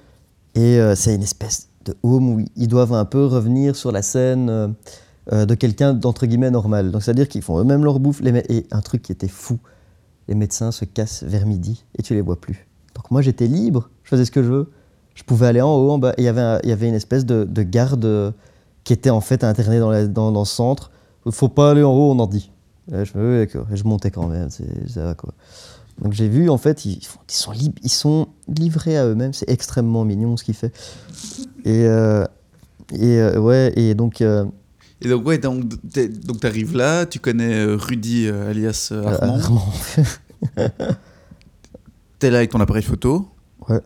et euh, c'est une espèce de home où ils doivent un peu revenir sur la scène euh, de quelqu'un d'entre guillemets normal. Donc c'est-à-dire qu'ils font eux-mêmes leur bouffe, les et un truc qui était fou, les médecins se cassent vers midi et tu les vois plus. Donc moi j'étais libre, je faisais ce que je veux. Je pouvais aller en haut, en bas, il y avait il y avait une espèce de, de garde qui était en fait internée dans, la- dans, dans le centre. Il faut pas aller en haut, on en dit. Je me oui, d'accord. Et je montais quand même, ça va quoi. Donc j'ai vu, en fait, ils, sont, lib- ils sont livrés à eux-mêmes, c'est extrêmement mignon ce qu'il fait. Et, euh, et euh, ouais, et donc, euh, Et donc, ouais, donc donc t'arrives là, tu connais euh, Rudy alias Armand. Armand. (laughs) T'es là avec ton appareil photo. Ouais.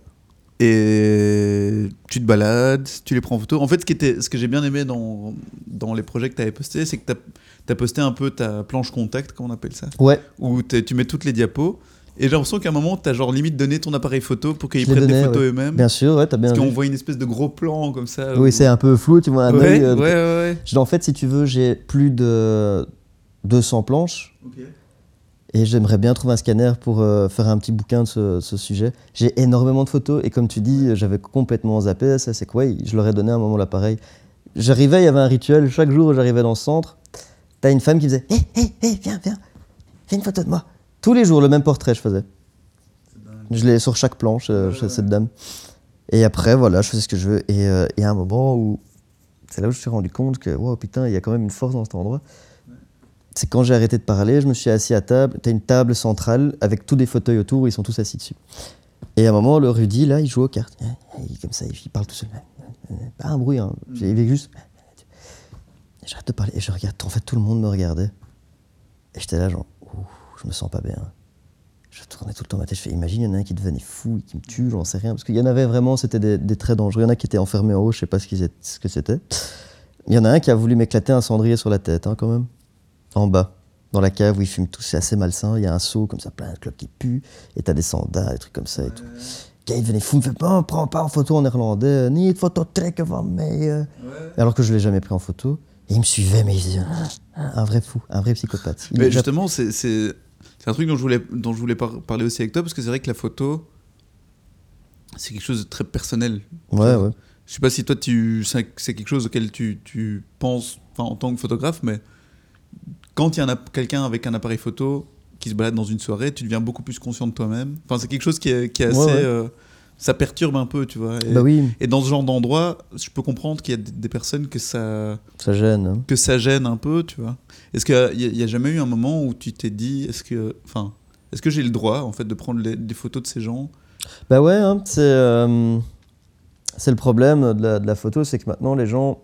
Et tu te balades, tu les prends en photo. En fait, ce, qui était, ce que j'ai bien aimé dans, dans les projets que tu avais postés, c'est que tu as, posté un peu ta planche contact, comme on appelle ça, ouais, où tu mets toutes les diapos. Et j'ai l'impression qu'à un moment, tu as genre limite donné ton appareil photo pour qu'ils prennent des photos ouais. eux-mêmes. bien sûr, ouais, t'as bien Parce qu'on voit une espèce de gros plan comme ça. Oui, où- c'est un peu flou, tu vois un Ouais, œil, ouais, euh, ouais, ouais. j'ai- En fait, si tu veux, j'ai plus de 200 planches et j'aimerais bien trouver un scanner pour euh, faire un petit bouquin de ce, sujet. J'ai énormément de photos et comme tu dis, j'avais complètement zappé. Ça, c'est quoi Je leur ai donné un moment l'appareil. J'arrivais, il y avait un rituel. Chaque jour, j'arrivais dans le centre. T'as une femme qui faisait Hé, hé, hé, viens, viens, fais une photo de moi. Tous les jours, le même portrait, je faisais. Je l'ai sur chaque planche, euh, chez cette dame. Et après, voilà, je faisais ce que je veux. Et euh, il a un moment où c'est là où je me suis rendu compte que, wow, putain, il y a quand même une force dans cet endroit. C'est quand j'ai arrêté de parler, je me suis assis à table. T'as une table centrale avec tous des fauteuils autour, ils sont tous assis dessus. Et à un moment, le Rudy, là, il joue aux cartes. Il, comme ça, il parle tout seul. Pas un bruit, hein. Il est juste. J'arrête de parler et je regarde. En fait, tout le monde me regardait. Et j'étais là, genre, je me sens pas bien. Je tournais tout le temps ma tête. Je fais, imagine, il y en a un qui devenait fou, qui me tue, j'en sais rien. Parce qu'il y en avait vraiment, c'était des, des très dangereux. Il y en a qui étaient enfermés en haut, je sais pas ce, qu'ils étaient- ce que c'était. Il y en a un qui a voulu m'éclater un cendrier sur la tête, hein, quand même. En bas, dans la cave où ils fument tous, c'est assez malsain. Il y a un seau comme ça, plein de clopes qui puent. Et t'as des sandales, des trucs comme ça et tout. Il devenait fou, me fait, bon, prends pas en photo en néerlandais. Ni de photo très van mij. euh. Alors que je l'ai jamais pris en photo. Et il me suivait, mais il disait, un vrai fou, un vrai psychopathe. Il Mais déjà- justement, c'est un truc dont je voulais, dont je voulais par- parler aussi avec toi, parce que c'est vrai que la photo, c'est quelque chose de très personnel. Ouais, ouais. Je sais pas si toi, tu, c'est quelque chose auquel tu, tu penses en tant que photographe, mais quand il y a quelqu'un avec un appareil photo qui se balade dans une soirée, tu deviens beaucoup plus conscient de toi-même. Enfin, c'est quelque chose qui est, qui est assez. Ouais, ouais. euh, ça perturbe un peu, tu vois. Et, Bah oui, et dans ce genre d'endroit, je peux comprendre qu'il y a des- personnes que ça, ça gêne. hein. que ça gêne un peu, tu vois. Est-ce qu'il n'y a, jamais eu un moment où tu t'es dit, est-ce que, enfin, est-ce que j'ai le droit, en fait, de prendre les- des photos de ces gens? Bah ouais, hein, c'est euh, c'est le problème de la, de la photo, c'est que maintenant les gens,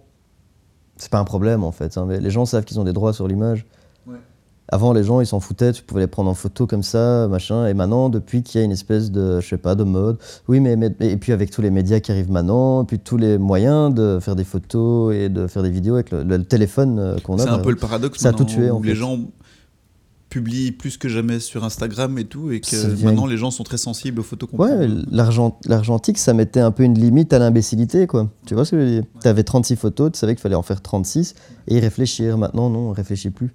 c'est pas un problème en fait, hein, mais les gens savent qu'ils ont des droits sur l'image. Ouais. Avant, les gens ils s'en foutaient, tu pouvais les prendre en photo comme ça, machin. Et maintenant, depuis qu'il y a une espèce de, je sais pas, de mode, oui, mais, mais- et puis avec tous les médias qui arrivent maintenant, et puis tous les moyens de faire des photos et de faire des vidéos avec le, le téléphone euh, qu'on a. C'est un par peu le paradoxe Ça a tout tué, où en les fait. gens publient plus que jamais sur Instagram et tout, et que maintenant les gens sont très sensibles aux photos qu'on Ouais, l'argentique, ça mettait un peu une limite à l'imbécilité, quoi. Tu vois ce que je veux dire? Tu avais 36 photos, tu savais qu'il fallait en faire 36 et y réfléchir. Maintenant, non, on réfléchit plus.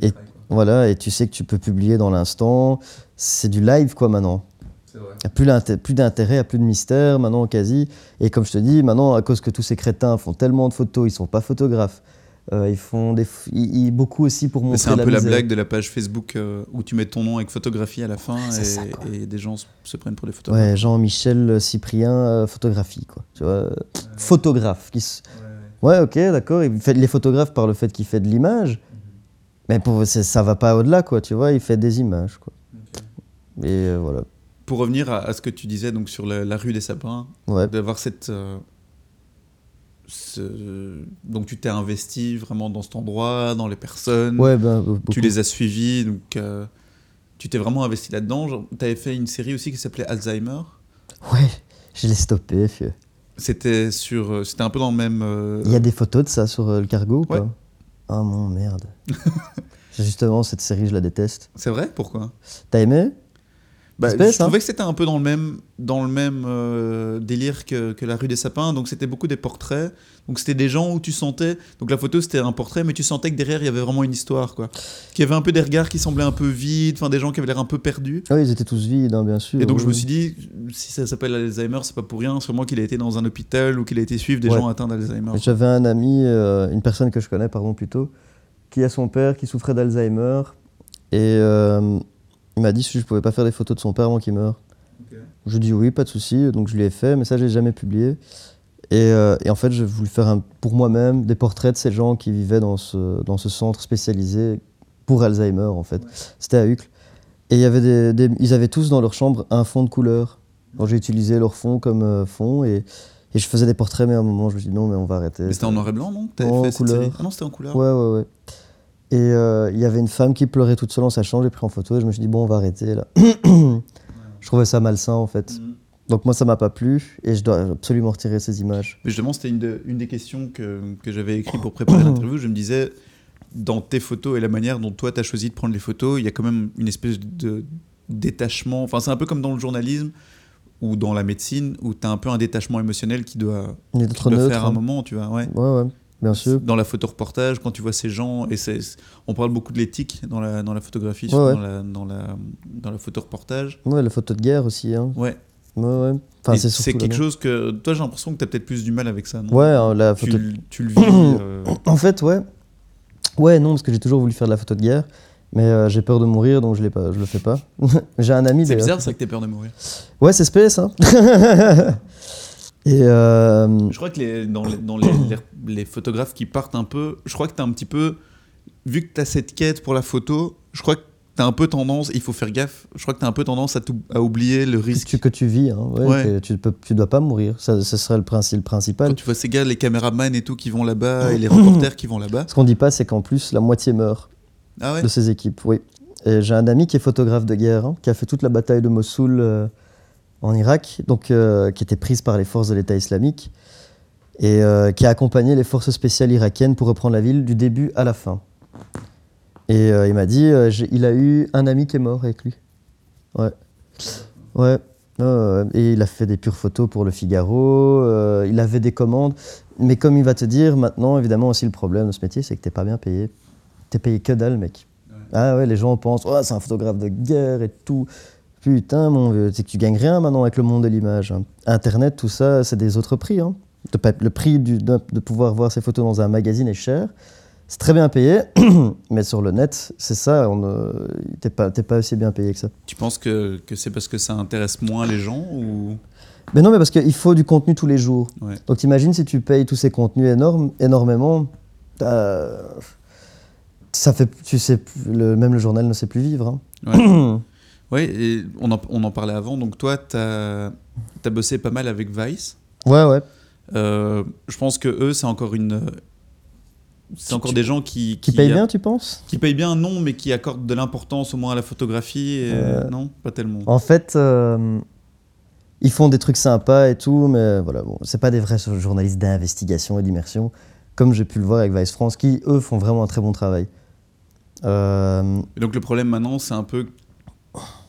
Et voilà, et tu sais que tu peux publier dans l'instant. C'est du live, quoi, maintenant. Il n'y a plus d'intérêt, il n'y a plus de mystère, maintenant, quasi. Et comme je te dis, maintenant, à cause que tous ces crétins font tellement de photos, ils sont pas photographes. Euh, ils font des, f- ils, ils- beaucoup aussi pour montrer C'est un peu la blague de la page Facebook euh, où tu mets ton nom avec photographie à la fin C'est et, ça, et des gens se, prennent pour des photographes. Ouais, Jean-Michel Cyprien, euh, photographie, quoi. Tu vois, photographe. Qui s- Ouais, ok, d'accord. Il fait les photographes par le fait qu'il fait de l'image. Mais pour, ça va pas au-delà, quoi. Tu vois, il fait des images, quoi. Et euh, voilà. Pour revenir à, à ce que tu disais donc sur la, la rue des Sapins, Ouais. d'avoir cette. Euh, Donc tu t'es investi vraiment dans cet endroit, dans les personnes, Ouais, be- beaucoup. tu les as suivis, donc euh, tu t'es vraiment investi là-dedans. Tu avais fait une série aussi qui s'appelait Alzheimer. Ouais, je l'ai stoppé. C'était sur, euh, c'était un peu dans le même. euh, Il y a des photos de ça sur euh, le cargo ou pas? Ouais. Oh mon merde. (laughs) Justement, cette série, je la déteste. C'est vrai? Pourquoi? T'as aimé? Bah, Espèce, je hein. trouvais que c'était un peu dans le même, dans le même euh, délire que, que la rue des Sapins. Donc c'était beaucoup des portraits. Donc c'était des gens où tu sentais. Donc la photo c'était un portrait, mais tu sentais que derrière il y avait vraiment une histoire, quoi. Qu'il y avait un peu des regards qui semblaient un peu vides, enfin des gens qui avaient l'air un peu perdus. Ah Oui, ils étaient tous vides, hein, bien sûr. Et donc je me suis dit, si ça s'appelle Alzheimer, c'est pas pour rien. Sûrement qu'il a été dans un hôpital ou qu'il a été suivre des Ouais. gens atteints d'Alzheimer. J'avais un ami, euh, une personne que je connais, pardon, plutôt, qui a son père qui souffrait d'Alzheimer. Et euh, il m'a dit si je pouvais pas faire des photos de son père avant qu'il meure. Je dis oui, pas de souci. Donc je lui ai fait, mais ça, je l'ai jamais publié. Et, euh, et en fait, j'ai voulu faire un- pour moi-même des portraits de ces gens qui vivaient dans ce, dans ce centre spécialisé pour Alzheimer, en fait. C'était à Uccle. Et il y avait des, des- ils avaient tous dans leur chambre un fond de couleur. Donc j'ai utilisé leur fond comme euh, fond et, et je faisais des portraits, mais à un moment, je me suis dit non, mais on va arrêter. Mais c'était en noir et blanc, non? En couleur. Ah non, c'était en couleur. Ouais, ouais, ouais. Et euh, il y avait une femme qui pleurait toute seule dans sa chambre, j'ai pris en photo et je me suis dit, bon, on va arrêter là. (clears throat) je trouvais ça malsain en fait. Mhm. Donc moi, ça m'a pas plu et je dois absolument retirer ces images. Mais justement, c'était une, de- une des questions que, que j'avais écrit pour préparer (clears throat) l'interview. Je me disais, dans tes photos et la manière dont toi, tu as choisi de prendre les photos, il y a quand même une espèce de détachement. Enfin, c'est un peu comme dans le journalisme ou dans la médecine, où tu as un peu un détachement émotionnel qui doit, qui trop doit neutre. faire un hein. moment, tu vois. Ouais. Ouais, ouais, bien sûr. Dans la photo reportage, quand tu vois ces gens, et on parle beaucoup de l'éthique dans la, dans la photographie, Ouais, ouais. Dans, la, dans, la, dans la photo reportage. Ouais, la photo de guerre aussi. Hein. Ouais. Ouais, ouais. Enfin, c'est quelque chose que toi, j'ai l'impression que tu as peut-être plus du mal avec ça. Non? Ouais, hein, la tu, photo. le- tu le (coughs) vis. euh, En fait, ouais. Ouais, non, parce que j'ai toujours voulu faire de la photo de guerre, mais euh, j'ai peur de mourir, donc je, je le fais pas. (laughs) j'ai un ami C'est bizarre ça que t'aies peur de mourir. Ouais, c'est space, hein. (laughs) (laughs) Et euh, Je crois que les, dans, les, dans les, photographes qui partent un peu, je crois que t'as un petit peu, vu que t'as cette quête pour la photo, je crois que t'as un peu tendance, il faut faire gaffe, je crois que t'as un peu tendance à, tout- à oublier le que risque. tu, que tu vis, hein, ouais, Ouais. que tu, tu dois pas mourir. Ça, ce serait le principe principal. Quand tu vois ces gars, les caméramans et tout qui vont là-bas, et les (coughs) reporters qui vont là-bas. Ce qu'on dit pas, c'est qu'en plus, la moitié meurt Ah ouais de ces équipes. Oui. Et j'ai un ami qui est photographe de guerre, hein, qui a fait toute la bataille de Mossoul euh, en Irak, donc euh, qui était prise par les forces de l'État islamique et euh, qui a accompagné les forces spéciales irakiennes pour reprendre la ville du début à la fin. Et euh, il m'a dit, il a eu un ami qui est mort avec lui. Ouais. Ouais. Et il a fait des pures photos pour le Figaro, il avait des commandes. Mais comme il va te dire, maintenant, évidemment, aussi le problème de ce métier, c'est que t'es pas bien payé. T'es payé que dalle, mec. Ah ouais, les gens pensent, oh, c'est un photographe de guerre et tout. Putain, mon vieux, c'est que tu gagnes rien maintenant avec le monde de l'image. hein. Internet, tout ça, c'est des autres prix. hein. De Le prix du- de, de pouvoir voir ces photos dans un magazine est cher. C'est très bien payé, (clears throat) mais sur le net, c'est ça, on ne- t'es pas, t'es pas aussi bien payé que ça. Tu penses que, que c'est parce que ça intéresse moins les gens ou? Mais non, mais parce qu'il faut du contenu tous les jours. Ouais. Donc t'imagines si tu payes tous ces contenus énormes, énormément, ça fait, tu sais, le, même le journal ne sait plus vivre. hein. Ouais, (clears throat) et on en, on en parlait avant, donc toi, t'as as bossé pas mal avec Vice. Ouais, ouais. Euh, je pense que eux, c'est encore une. C'est encore des gens qui. Qui paye bien, tu penses? Qui payent bien, non, mais qui accordent de l'importance au moins à la photographie. et- Euh, Non, pas tellement. En fait, euh, ils font des trucs sympas et tout, mais voilà, bon, c'est pas des vrais journalistes d'investigation et d'immersion, comme j'ai pu le voir avec Vice France, qui eux font vraiment un très bon travail. Et donc le problème maintenant, c'est un peu.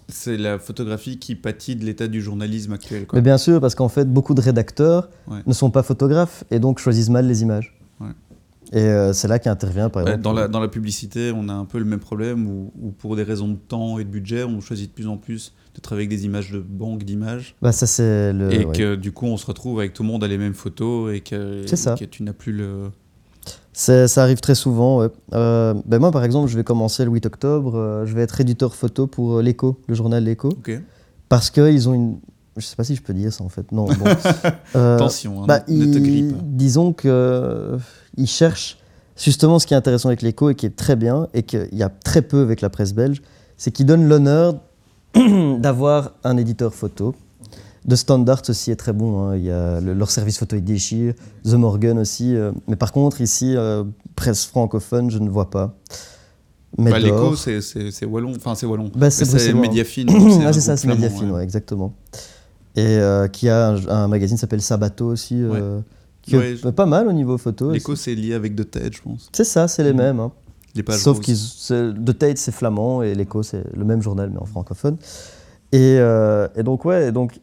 C'est la photographie qui pâtit de l'état du journalisme actuel. Quoi. mais bien sûr, parce qu'en fait, beaucoup de rédacteurs Ouais. ne sont pas photographes et donc choisissent mal les images. Ouais. Et euh, c'est là qu'intervient, par exemple. dans, la, dans la publicité, on a un peu le même problème où, où pour des raisons de temps et de budget, on choisit de plus en plus de travailler avec des images de banque d'images. Bah, ça, c'est le. et ouais. que du coup, on se retrouve avec tout le monde à les mêmes photos et que, C'est ça. et que tu n'as plus le. Ça arrive très souvent, ouais. Euh, ben moi, par exemple, je vais commencer le 8 octobre, euh, je vais être éditeur photo pour euh, l'Echo, le journal L'Echo, Ok. parce qu'ils ont une... Je sais pas si je peux dire ça, en fait. Non, bon. (laughs) Euh, Attention, hein, bah, ne te pas. Disons qu'ils cherchent justement ce qui est intéressant avec l'Echo et qui est très bien, et qu'il y a très peu avec la presse belge, c'est qu'ils donnent l'honneur (clears throat) d'avoir un éditeur photo. De Standard aussi est très bon, hein. il y a le- leur service photo est déchire, The Morgan aussi, euh, mais par contre ici, euh, presse francophone, je ne vois pas. Bah, L'écho, c'est Wallon. Enfin, c'est Wallon. Bah, c'est. Mediafine. (clears throat) ah, c'est ça, c'est Mediafine, ouais. ouais, exactement. Et euh, qui a un, un magazine qui s'appelle Sabato aussi, euh, qui est pas mal au niveau photo. L'écho, c'est lié avec The Ted, je pense. C'est ça, c'est les Mhm. mêmes. hein. Les pages Sauf qu'ils, The Tate c'est flamand et l'Echo c'est le même journal mais en francophone. Et, euh, et donc ouais, et donc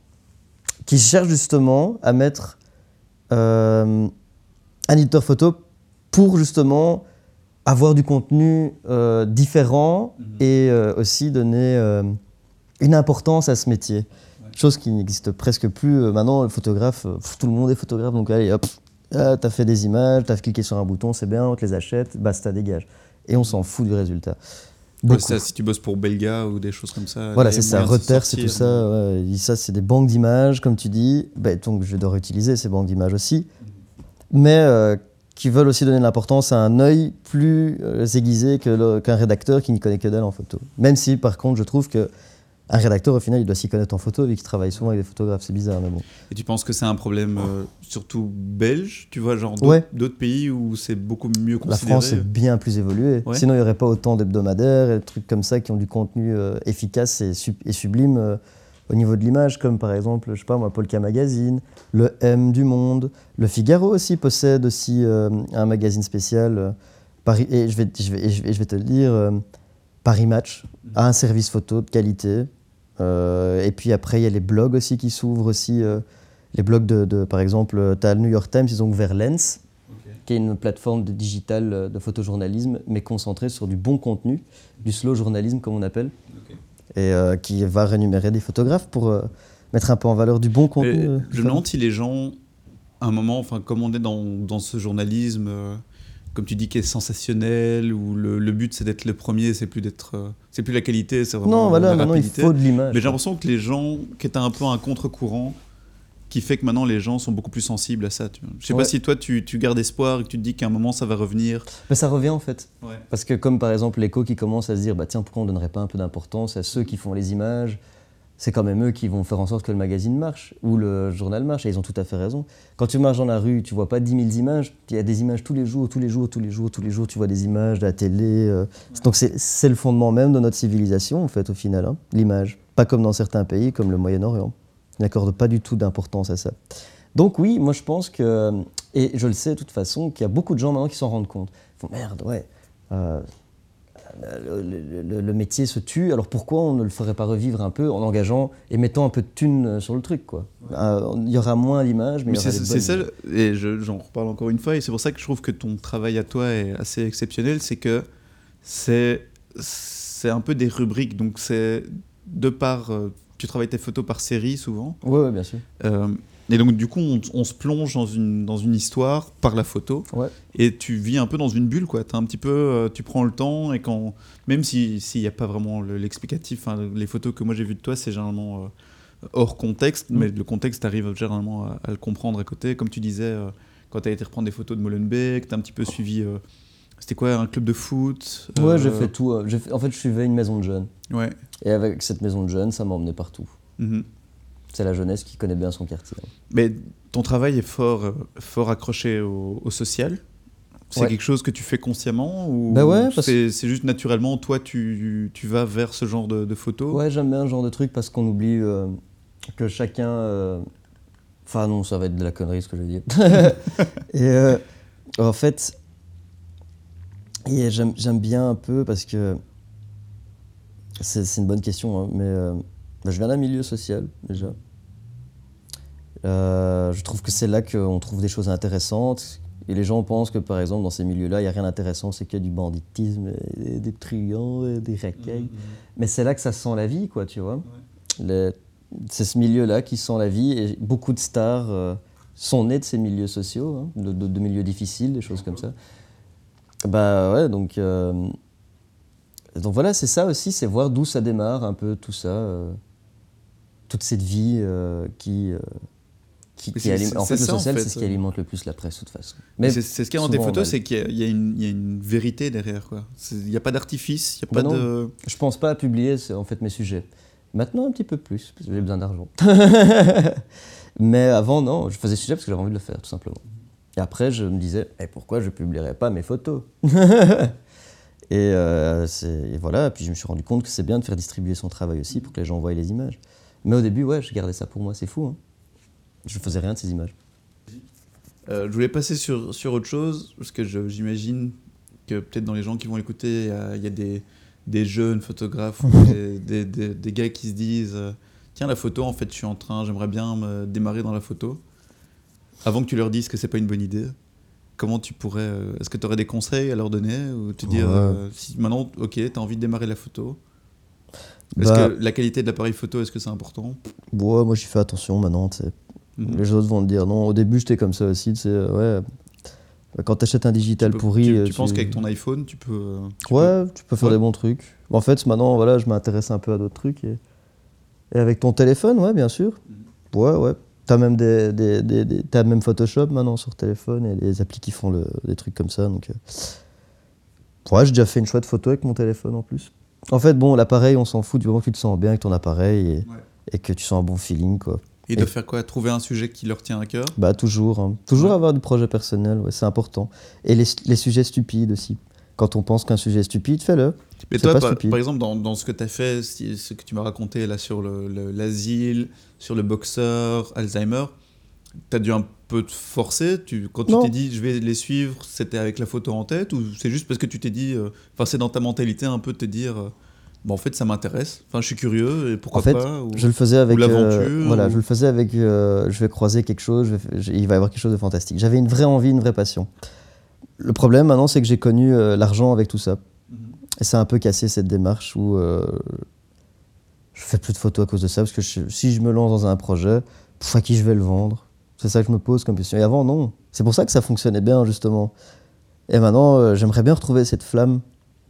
qui cherchent justement à mettre euh, un éditeur photo pour justement avoir du contenu euh, différent Mhm. et euh, aussi donner une importance à ce métier. Chose qui n'existe presque plus. Maintenant, le photographe, pff, tout le monde est photographe, donc allez hop, ah, t'as fait des images, t'as cliqué sur un bouton, c'est bien, on te les achète, basta, dégage. Et on s'en fout du résultat. Ouais, Beaucoup. ça, si tu bosses pour Belga ou des choses comme ça. Voilà, c'est ça. Reuters, c'est tout ça. ouais. Ça, c'est des banques d'images, comme tu dis. Ben, donc, je vais devoir utiliser ces banques d'images aussi. Mais euh, qui veulent aussi donner de l'importance à un œil plus euh, aiguisé qu'un rédacteur qui n'y connaît que dalle en photo. Même si, par contre, je trouve que un rédacteur, au final, il doit s'y connaître en photo, vu qu'il travaille souvent avec des photographes. C'est bizarre, mais bon. Et tu penses que c'est un problème euh, surtout belge Tu vois, genre d'autres Ouais. pays où c'est beaucoup mieux La considéré France est bien plus évoluée. Ouais. Sinon, il n'y aurait pas autant d'hebdomadaires et de trucs comme ça qui ont du contenu euh, efficace et, sub- et sublime euh, au niveau de l'image, comme par exemple, je sais pas moi, Polka Magazine, le M du Monde, le Figaro aussi possède aussi un magazine spécial. Paris, et je vais, je vais, je vais, je vais te le dire, Paris Match a un service photo de qualité. Euh, et puis après, il y a les blogs aussi qui s'ouvrent aussi. euh, les blogs de, de- par exemple, tu as le New York Times, ils ont ouvert Lens qui est une plateforme de digital euh, de photojournalisme, mais concentrée sur du bon contenu, du slow journalisme comme on appelle, et euh, qui va rémunérer des photographes pour euh, mettre un peu en valeur du bon contenu. Euh, je me demande si les gens, à un moment, enfin, comme on est dans, dans ce journalisme, euh, comme tu dis, qui est sensationnel, où le, le but c'est d'être le premier, c'est plus d'être, euh, c'est plus la qualité, c'est vraiment non, voilà, la maintenant il rapidité. faut de l'image. Mais j'ai l'impression que les gens, qui étaient un peu un contre-courant, qui fait que maintenant les gens sont beaucoup plus sensibles à ça. Tu vois. Je sais Ouais. pas si toi tu, tu gardes espoir et que tu te dis qu'à un moment ça va revenir. Mais ça revient en fait. Ouais. Parce que comme par exemple l'écho qui commence à se dire, bah tiens, pourquoi on ne donnerait pas un peu d'importance à ceux qui font les images c'est quand même eux qui vont faire en sorte que le magazine marche ou le journal marche, et ils ont tout à fait raison. Quand tu marches dans la rue, tu vois pas 10 000 images, il y a des images tous les jours, tous les jours, tous les jours, tous les jours, tu vois des images de la télé. euh. Donc c'est c'est le fondement même de notre civilisation, en fait, au final, hein, l'image. Pas comme dans certains pays, comme le Moyen-Orient. Ils n'accordent pas du tout d'importance à ça. Donc oui, moi je pense que, et je le sais de toute façon, qu'il y a beaucoup de gens maintenant qui s'en rendent compte. Ils font merde, ouais. euh, le, le- le- le métier se tue, alors pourquoi on ne le ferait pas revivre un peu en engageant et mettant un peu de thunes sur le truc quoi. Euh, Il y aura moins d'images, mais, Mais il y aura c'est ça, et je- j'en reparle encore une fois, et c'est pour ça que je trouve que ton travail à toi est assez exceptionnel, c'est que c'est c'est un peu des rubriques, donc c'est de par, euh, tu travailles tes photos par série souvent, Ouais, ouais, bien sûr. euh, et donc du coup on, on se plonge dans une, dans une histoire par la photo, Ouais. et tu vis un peu dans une bulle, quoi. As un petit peu, euh, tu prends le temps, et quand, même si- s'il n'y a pas vraiment le- l'explicatif, hein, les photos que moi j'ai vues de toi, c'est généralement euh, hors contexte, Mm. mais le contexte, arrive généralement à, à le comprendre à côté. Comme tu disais, quand tu as été reprendre des photos de Molenbeek, tu as un petit peu suivi. C'était quoi, un club de foot Ouais, euh, j'ai fait tout. euh, fait- en fait, je suivais une maison de jeunes. Ouais. Et avec cette maison de jeunes, ça m'a emmené partout. Mhm. C'est la jeunesse qui connaît bien son quartier. Mais ton travail est fort, fort accroché au, au social? C'est Ouais. quelque chose que tu fais consciemment ou Bah ouais, c'est c'est juste naturellement, toi, tu, tu vas vers ce genre de, de photos? Ouais, j'aime bien ce genre de truc parce qu'on oublie euh, que chacun. euh, Enfin, non, ça va être de la connerie ce que je vais dire. (laughs) et euh, en fait, et j'aime bien un peu parce que. C'est une bonne question, hein, mais euh, je viens d'un milieu social déjà. Euh, je trouve que c'est là qu'on trouve des choses intéressantes. Et les gens pensent que, par exemple, dans ces milieux-là, il n'y a rien d'intéressant, c'est que du banditisme, et des truands, et des racailles. Mais c'est là que ça sent la vie, quoi, tu vois. C'est ce milieu-là qui sent la vie et beaucoup de stars euh, sont nés de ces milieux sociaux, hein, de, de- de milieux difficiles, des choses comme ça. Bah ouais, donc, euh, donc voilà, c'est ça aussi, c'est voir d'où ça démarre un peu tout ça, euh, toute cette vie euh, qui, qui, Mais qui c'est- alime- c'est- En fait, le en social, fait, c'est ce qui alimente le plus la presse, de toute façon. Mais c'est ce qu'il y a dans tes photos, c'est qu'il y, a- y une- il y a une vérité derrière. quoi. Il n'y a pas d'artifice, il n'y a Bah pas de. Je pense pas à publier en fait mes sujets. Maintenant un petit peu plus parce que j'ai besoin d'argent. (laughs) Mais avant non, je faisais sujet parce que j'avais envie de le faire tout simplement. Et après je me disais Eh, pourquoi je publierais pas mes photos (laughs) et, euh, et voilà, puis je me suis rendu compte que c'est bien de faire distribuer son travail aussi pour que les gens voient les images. Mais au début ouais, je gardais ça pour moi, c'est fou. Hein. Je faisais rien de ces images. Euh, je voulais passer sur, sur autre chose, parce que j'imagine que peut-être dans les gens qui vont écouter, il y a, il y a des, des jeunes photographes, ou des, (laughs) des, des- des gars qui se disent euh, Tiens, la photo, en fait, je suis en train, j'aimerais bien me démarrer dans la photo. Avant que tu leur dises que c'est pas une bonne idée, comment tu pourrais. euh, Est-ce que tu aurais des conseils à leur donner Ou te dire Ouais. euh, si maintenant, ok, tu as envie de démarrer la photo Est-ce Bah- que la qualité de l'appareil photo, est-ce que c'est important? Ouais, moi j'y fais attention maintenant, sais. Mhm. Les autres vont te dire non. Au début, j'étais comme ça aussi, tu sais, euh, ouais. Quand tu achètes un digital Tu peux- pourri. Tu, tu penses qu'avec ton iPhone, tu peux. Ouais, tu peux faire Ouais. des bons trucs. En fait, maintenant, voilà, je m'intéresse un peu à d'autres trucs. Et... et avec ton téléphone, ouais, bien sûr. Mhm. Ouais, ouais. T'as même, des, des, des- des- t'as même Photoshop maintenant sur téléphone et les applis qui font le- des trucs comme ça. Donc, euh. ouais, j'ai déjà fait une chouette photo avec mon téléphone en plus. En fait, bon, l'appareil, on s'en fout du moment que tu te sens bien avec ton appareil et, Ouais. et que tu sens un bon feeling, quoi. Et de faire quoi? Trouver un sujet qui leur tient à cœur? Bah, toujours. hein. Toujours Ouais. avoir du projet personnel, ouais, c'est important. Et les, les sujets stupides aussi. Quand on pense qu'un sujet est stupide, fais-le. Mais toi, pas par, par exemple, dans, dans ce que tu as fait, ce que tu m'as raconté là sur le- le- l'asile, sur le boxeur, Alzheimer, tu as dû un peu te forcer? Tu, Quand tu t'es dit je vais les suivre, c'était avec la photo en tête? Ou c'est juste parce que tu t'es dit, euh, enfin c'est dans ta mentalité un peu de te dire, euh, bon, en fait ça m'intéresse, enfin je suis curieux et pourquoi En fait, pas ou- Je le faisais avec. l'aventure, euh, voilà, ou- je le faisais avec. euh, je vais croiser quelque chose, je vais- je- il va y avoir quelque chose de fantastique. J'avais une vraie envie, une vraie passion. Le problème maintenant, c'est que j'ai connu euh, l'argent avec tout ça. Mhm. Et ça a un peu cassé cette démarche où euh, je fais plus de photos à cause de ça. Parce que je- si je me lance dans un projet, pour à qui je vais le vendre? C'est ça que je me pose comme question. Et avant, non. C'est pour ça que ça fonctionnait bien, justement. Et maintenant, euh, j'aimerais bien retrouver cette flamme.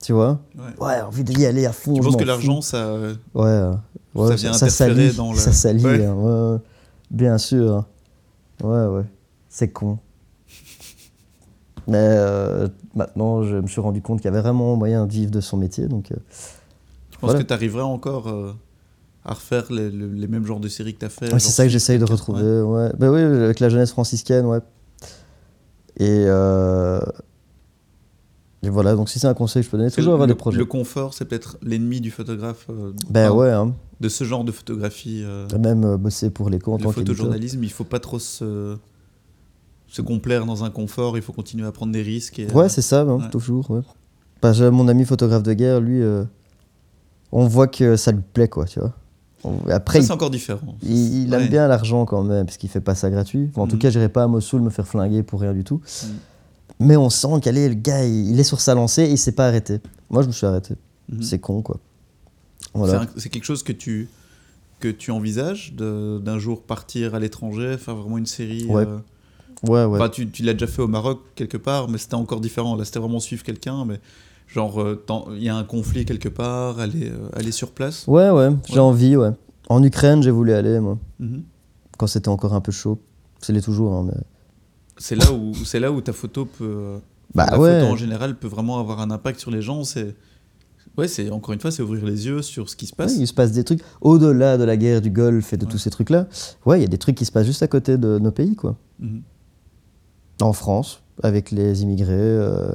Tu vois? Ouais. Ouais, envie d'y aller à fond. Tu penses m'en que l'argent, ça. Ouais, ouais, Ça vient ça, salit, dans le- ça salit, Ouais. hein, ouais, bien sûr. hein. Ouais, ouais, c'est con. Mais euh, maintenant, je me suis rendu compte qu'il y avait vraiment moyen de vivre de son métier, donc euh, Tu penses Voilà. que tu arriverais encore euh, à refaire les, les- les mêmes genres de séries que tu as fait ouais, genre c'est ça que j'essaye de retrouver. ouais. Ouais. Ben oui, avec la jeunesse franciscaine, ouais. Et, euh, et voilà, donc si c'est un conseil que je peux donner, toujours avoir le, des projets. Le confort, c'est peut-être l'ennemi du photographe. Ben enfin, ouais, hein. De ce genre de photographie. même bosser pour l'écho en le tant qu'éditeur. photojournalisme, il faut pas trop se, se complaire dans un confort, il faut continuer à prendre des risques. Et, Ouais, euh, c'est ça, hein, ouais. toujours. Ouais. Bah, mon ami photographe de guerre, lui, euh, on voit que ça lui plaît, quoi, tu vois. Après, c'est encore différent. il- il aime bien l'argent quand même, parce qu'il fait pas ça gratuit. Enfin, en tout Mhm. cas, j'irai pas à Mossoul me faire flinguer pour rien du tout. Mhm. Mais on sent qu'allez, le gars, il, est sur sa lancée et il s'est pas arrêté. Moi, je me suis arrêté. Mhm. C'est con, quoi. C'est Voilà. C'est quelque chose que tu, que tu envisages d'un jour partir à l'étranger, faire vraiment une série. Ouais. euh, Ouais, ouais. Enfin, tu, tu l'as déjà fait au Maroc quelque part, mais c'était encore différent. Là, c'était vraiment suivre quelqu'un, mais genre, euh, il y a un conflit quelque part, aller, euh, aller sur place. Ouais, ouais, j'ai Ouais. envie, ouais. En Ukraine, j'ai voulu aller, moi, Mhm. quand c'était encore un peu chaud. C'est l'est toujours, hein, mais... C'est là où c'est là où ta photo peut. euh, Bah la ouais. photo en général peut vraiment avoir un impact sur les gens. C'est ouais, c'est encore une fois, c'est ouvrir les yeux sur ce qui se passe. Ouais, il se passe des trucs au-delà de la guerre du Golfe et de Ouais. tous ces trucs-là. Ouais, il y a des trucs qui se passent juste à côté de nos pays, quoi. Mhm. En France, avec les immigrés, euh,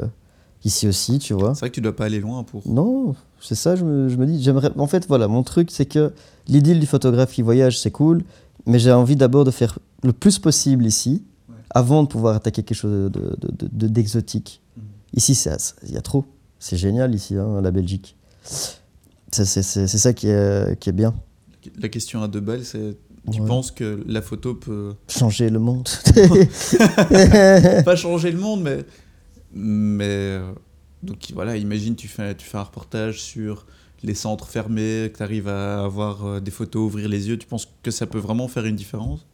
ici aussi, tu vois. C'est vrai que tu dois pas aller loin pour. Non, c'est ça, je me, je me dis. J'aimerais. En fait, voilà, mon truc, c'est que l'idylle du photographe qui voyage, c'est cool, mais j'ai envie d'abord de faire le plus possible ici, Ouais. avant de pouvoir attaquer quelque chose de- de- de- de- d'exotique. Mhm. Ici, il y a trop. C'est génial ici, hein, la Belgique. C'est ça qui est, qui est bien. La question à deux balles, c'est tu Ouais. penses que la photo peut Changer le monde. (laughs) pas changer le monde, mais mais donc voilà, imagine tu fais tu fais un reportage sur les centres fermés, que tu arrives à avoir euh, des photos, ouvrir les yeux, tu penses que ça peut vraiment faire une différence?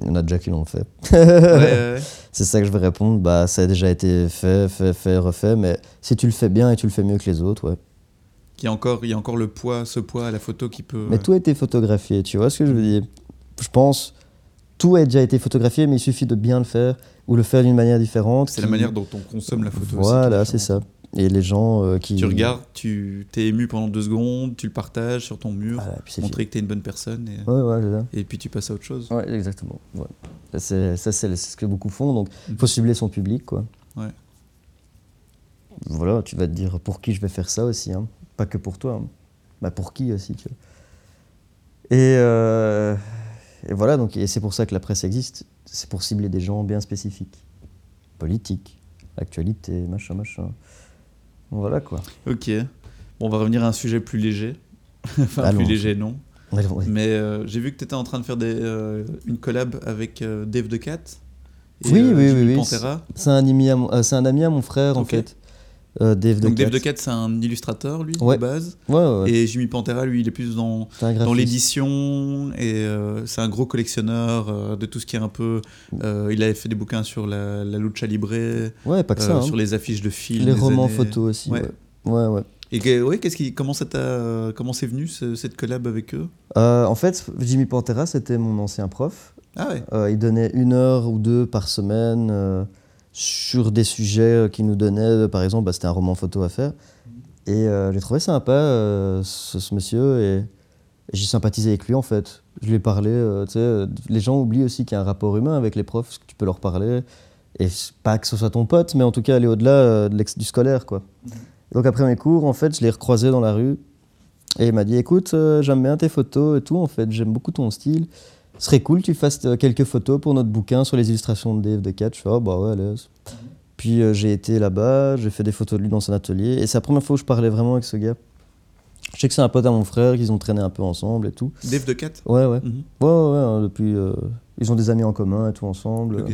Il y en a déjà qui l'ont fait. Ouais, ouais, ouais. (laughs) C'est ça que je vais répondre. Bah, ça a déjà été fait, fait, fait, refait. Mais si tu le fais bien et tu le fais mieux que les autres, ouais. Il y a encore il y a encore le poids, ce poids à la photo qui peut. Mais tout a été photographié, tu vois ce que je veux dire? Je pense, tout a déjà été photographié, mais il suffit de bien le faire ou le faire d'une manière différente. c'est la manière dont on consomme la photo. Voilà, c'est ça. Et les gens euh, qui. Tu regardes, tu t'es ému pendant deux secondes, tu le partages sur ton mur, Voilà, montrer que t'es une bonne personne et. Ouais, ouais, c'est ça. et puis tu passes à autre chose. Ouais, exactement. Ouais. Ça, c'est ce que beaucoup font. Donc, il Mhm. faut cibler son public, quoi. Ouais. Voilà, tu vas te dire pour qui je vais faire ça aussi. hein. Pas que pour toi. hein. Bah, pour qui aussi, tu vois. Et, euh, et voilà, donc, et c'est pour ça que la presse existe. C'est pour cibler des gens bien spécifiques. Politique, actualité, machin, machin. Voilà, quoi. Ok. Bon, on va revenir à un sujet plus léger. (laughs) enfin, Allons. plus léger, non. Allons. Mais euh, j'ai vu que tu étais en train de faire des, euh, une collab avec Dave the Cat. et, Oui, oui, oui, oui. C'est un, ami à mon, c'est un ami à mon frère, en Ok. fait. Euh, Dave Donc de Dave Decat, c'est un illustrateur, lui, Ouais. de base. Ouais, ouais, ouais. Et Jimmy Pantera, lui, il est plus dans, dans l'édition. Et euh, c'est un gros collectionneur euh, de tout ce qui est un peu. euh, il avait fait des bouquins sur la, la lucha libre, Ouais, pas que ça. hein. sur les affiches de films. Les romans années- photos aussi. Ouais. Ouais. Et qu'est-ce qui, comment c'est venu ce- cette collab avec eux? En fait, Jimmy Pantera, c'était mon ancien prof. Ah ouais. Il donnait une heure ou deux par semaine sur des sujets euh, qu'il nous donnait. Par exemple, bah, c'était un roman photo à faire. Et euh, j'ai trouvé sympa euh, ce, ce monsieur et, et j'ai sympathisé avec lui en fait. Je lui ai parlé. euh, tu sais, euh, les gens oublient aussi qu'il y a un rapport humain avec les profs, que tu peux leur parler. Et pas que ce soit ton pote, mais en tout cas aller au-delà euh, du scolaire. Quoi. Donc après mes cours, en fait, je l'ai recroisé dans la rue. Et il m'a dit écoute, euh, j'aime bien tes photos et tout, en fait, j'aime beaucoup ton style. Ce serait cool que tu fasses euh, quelques photos pour notre bouquin sur les illustrations de Dave de Cat. Je fais ah bah ouais, allez. Puis euh, j'ai été là-bas, j'ai fait des photos de lui dans son atelier. Et c'est la première fois où je parlais vraiment avec ce gars. Je sais que c'est un pote à mon frère, qu'ils ont traîné un peu ensemble et tout. Dave de Cat Ouais, ouais. Mhm. Ouais, ouais, ouais, hein, depuis. euh, ils ont des amis en commun et tout ensemble.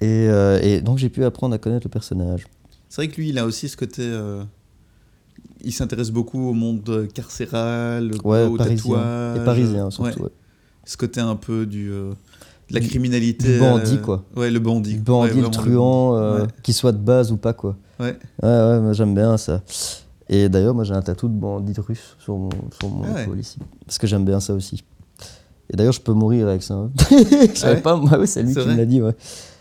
Et, euh, et donc j'ai pu apprendre à connaître le personnage. C'est vrai que lui, il a aussi ce côté. euh, il s'intéresse beaucoup au monde carcéral, Ouais, au parisien. tatouage. Et parisien surtout. Ouais. ouais. Ce côté un peu du, euh, de la criminalité. du bandit, euh, quoi. Ouais, le bandit. Le bandit, Ouais, le truand, euh, Ouais. qu'il soit de base ou pas, quoi. Ouais. Ouais, ouais, moi j'aime bien ça. Et d'ailleurs, moi j'ai un tatou de bandit russe sur mon, sur mon Ah épaule ici. Parce que j'aime bien ça aussi. Et d'ailleurs, je peux mourir avec ça. hein. (laughs) Je savais ouais pas, moi, ouais, c'est lui qui me l'a dit. Ouais.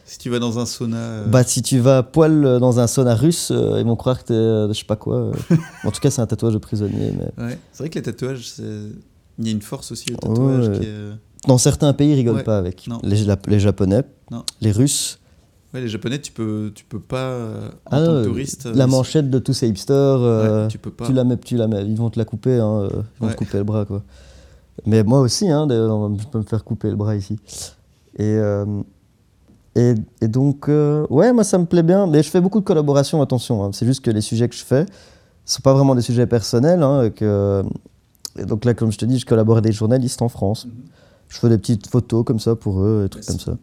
Si tu vas dans un sauna. euh, Bah, si tu vas à poil dans un sauna russe, ils vont croire que t'es, je sais pas quoi. (laughs) en tout cas, c'est un tatouage de prisonnier. Mais... ouais. C'est vrai que les tatouages, c'est. Il y a une force aussi au tatouage Ouais. qui est. euh, Dans certains pays, ils rigolent Ouais. pas avec. Non. Les, Japonais, Non. les Russes. Ouais, les japonais, tu peux, tu peux pas. euh, en Ah, tant que euh, touriste. la manchette de tous ces hipsters. ouais, tu peux pas. Tu la mets, tu la mets. Ils vont te la couper, hein, ils vont te couper le bras, quoi. Mais moi aussi, hein, je peux me faire couper le bras ici. Et, euh, et, et donc, euh, ouais, moi ça me plaît bien. Mais je fais beaucoup de collaborations, attention. hein. C'est juste que les sujets que je fais, ce sont pas vraiment des sujets personnels. hein, que... et donc là, comme je te dis, je collabore avec des journalistes en France. Mhm. Je fais des petites photos comme ça pour eux, des trucs comme ça.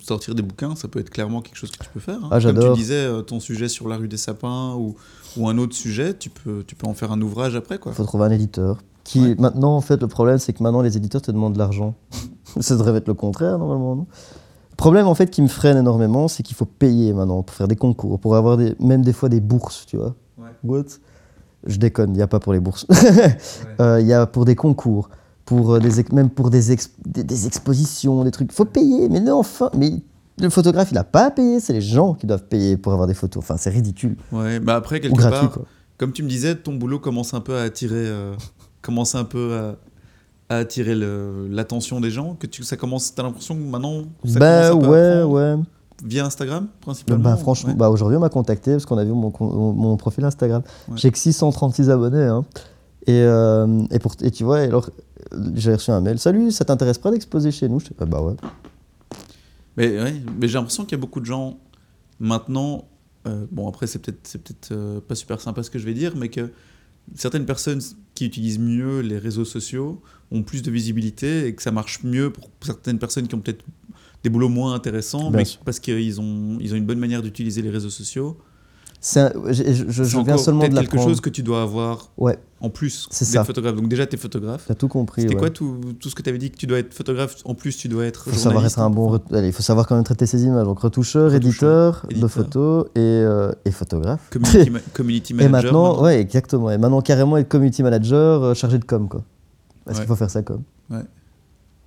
sortir des bouquins, ça peut être clairement quelque chose que tu peux faire. hein. Ah, j'adore. Comme tu disais, euh, ton sujet sur la rue des sapins ou, ou un autre sujet, tu peux, tu peux en faire un ouvrage après. Quoi. Il faut trouver un éditeur. Qui, Ouais. Maintenant, en fait, le problème, c'est que maintenant, les éditeurs te demandent de l'argent. (laughs) ça devrait être le contraire, normalement, non? Le problème, en fait, qui me freine énormément, c'est qu'il faut payer maintenant pour faire des concours, pour avoir des, même des fois des bourses, tu vois. Ouais. What? Je déconne, il n'y a pas pour les bourses. (laughs) Euh, Il y a pour des concours, pour euh, des, même pour des, des, des expositions, des trucs. Il faut payer, mais non, enfin, mais le photographe, il n'a pas à payer, c'est les gens qui doivent payer pour avoir des photos. Enfin, c'est ridicule. Ouais, bah après, quelque gratuit, part, quoi. comme tu me disais, ton boulot commence un peu à attirer, euh, commence un peu à, à attirer l'attention des gens. Que tu, ça commence, t'as l'impression que maintenant, ça Bah commence un peu ouais, ouais. Via Instagram, principalement. Bah, franchement, ouais. bah, aujourd'hui, on m'a contacté parce qu'on a vu mon, mon, mon profil Instagram. Ouais. J'ai que 636 abonnés. hein. Et, euh, et, pour, et tu vois, alors, j'ai reçu un mail. Salut, ça t'intéresse pas d'exposer chez nous? Je Ah bah ouais. Mais, ouais, mais j'ai l'impression qu'il y a beaucoup de gens maintenant. euh, bon, après, c'est peut-être peut-être euh, pas super sympa ce que je vais dire, mais que certaines personnes qui utilisent mieux les réseaux sociaux ont plus de visibilité et que ça marche mieux pour certaines personnes qui ont peut-être des boulots moins intéressants, Bien mais sûr. parce qu'ils ont, ils ont une bonne manière d'utiliser les réseaux sociaux. C'est un- je, je- je C'est viens encore seulement de quelque chose que tu dois avoir Ouais, en plus C'est d'être ça. photographe. Donc déjà, tu es photographe. t'as tout compris. C'était ouais. quoi tout, tout ce que tu avais dit que tu dois être photographe En plus, tu dois être faut savoir être un bon. il faut savoir quand même traiter ses images. Donc retoucheur, éditeur, de photos et, euh, et photographe. Community, ma- (laughs) community et manager. maintenant, ouais, exactement. Et maintenant, carrément être community manager euh, chargé de com, quoi. Parce Ouais. qu'il faut faire ça com. Ouais.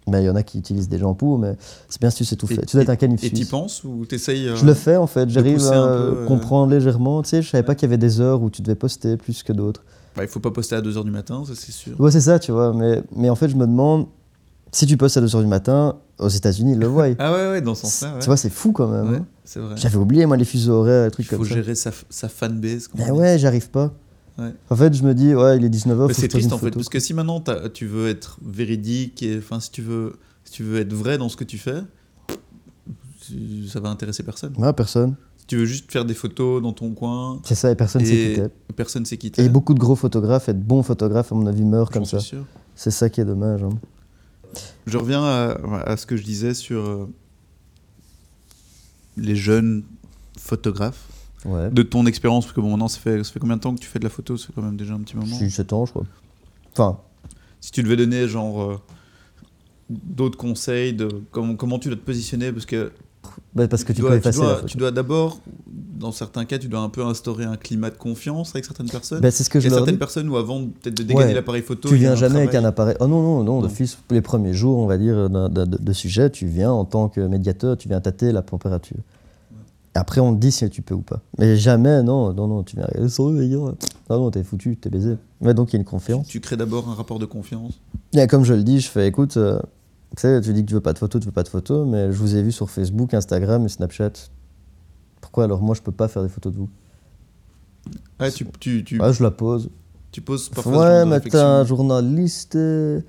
Mais il y en a qui utilisent des pour, mais c'est bien si tu sais tout faire. Tu dois être un canif Et tu suisse. penses ou tu essayes Je le fais en fait, j'arrive à peu, euh, comprendre légèrement. Tu sais, je savais pas qu'il y avait des heures où tu devais poster plus que d'autres. Bah, il faut pas poster à 2h du matin, ça c'est sûr. Ouais, c'est ça, tu vois. Mais, mais en fait, je me demande, si tu postes à 2h du matin, aux États-Unis, ils le voient. (laughs) Ah ouais, ouais, dans ce sens-là. Ouais. Tu vois, c'est fou quand même. Ouais, hein. c'est vrai. J'avais oublié, moi, les fuseaux horaires, les Il trucs faut comme ça. gérer sa, sa fanbase. dit. ouais, j'arrive pas. Ouais. En fait, je me dis, ouais, il est 19h, Mais faut c'est triste en fait, parce que si maintenant tu veux être véridique, et enfin si tu veux, si tu veux être vrai dans ce que tu fais, ça va intéresser personne. Ouais, personne. Si tu veux juste faire des photos dans ton coin, C'est ça, et personne sait qui t'es. personne sait qui t'es. Et beaucoup de gros photographes et de bons photographes, à mon avis, meurent comme ça. C'est ça qui est dommage. hein. Je reviens à, à ce que je disais sur euh, les jeunes photographes. Ouais. de ton expérience, parce que bon, maintenant, ça fait, ça fait combien de temps que tu fais de la photo? Fait quand même déjà un petit moment. Suis 7 ans, je crois. Enfin, Si tu devais donner, genre, euh, d'autres conseils de comment, comment tu dois te positionner, parce que bah, parce que tu, dois, peux tu effacer dois- tu dois d'abord, dans certains cas, tu dois un peu instaurer un climat de confiance avec certaines personnes. Bah, c'est ce que Il y je a leur certaines dis. personnes où avant peut-être de dégainer Ouais. l'appareil photo, Tu il y viens un jamais avec un appareil. Oh non, non, non, Non. d'office, les premiers jours, on va dire, de- de sujet, tu viens en tant que médiateur, tu viens tâter la température. Après, on te dit si tu peux ou pas. Mais jamais, non, non, non, tu viens. Salut, les gars. Non, non, t'es foutu, t'es baisé. Mais donc, il y a une confiance. Tu crées d'abord un rapport de confiance. Et comme je le dis, je fais écoute, euh, tu sais, tu dis que tu veux pas de photos, tu veux pas de photos, mais je vous ai vu sur Facebook, Instagram et Snapchat. Pourquoi alors moi je peux pas faire des photos de vous? Ouais, tu, tu, tu, Ouais, je la pose. tu poses parfois Ouais, mais t'es un journaliste. euh.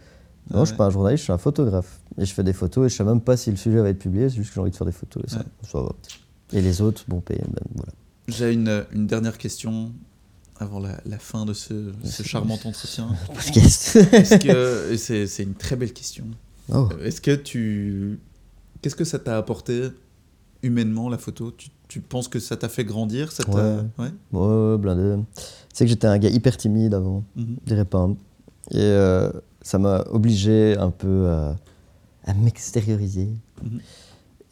Non, Ah je suis ouais. pas un journaliste, je suis un photographe. Et je fais des photos et je sais même pas si le sujet va être publié, c'est juste que j'ai envie de faire des photos. Et, ça, Ouais. ça va. Et les autres, bon, ben, ben, voilà. J'ai une, une dernière question avant la, la fin de ce, ce charmant entretien. (laughs) Podcast. Est-ce que et c'est c'est une très belle question. oh. Est-ce que tu qu'est-ce que ça t'a apporté humainement la photo? Tu, tu penses que ça t'a fait grandir ça Ouais. ouais Ouais, ouais, blindé. Tu sais que j'étais un gars hyper timide avant. Mhm. je dirais pas. Et euh, ça m'a obligé un peu à, à m'extérioriser. Mhm.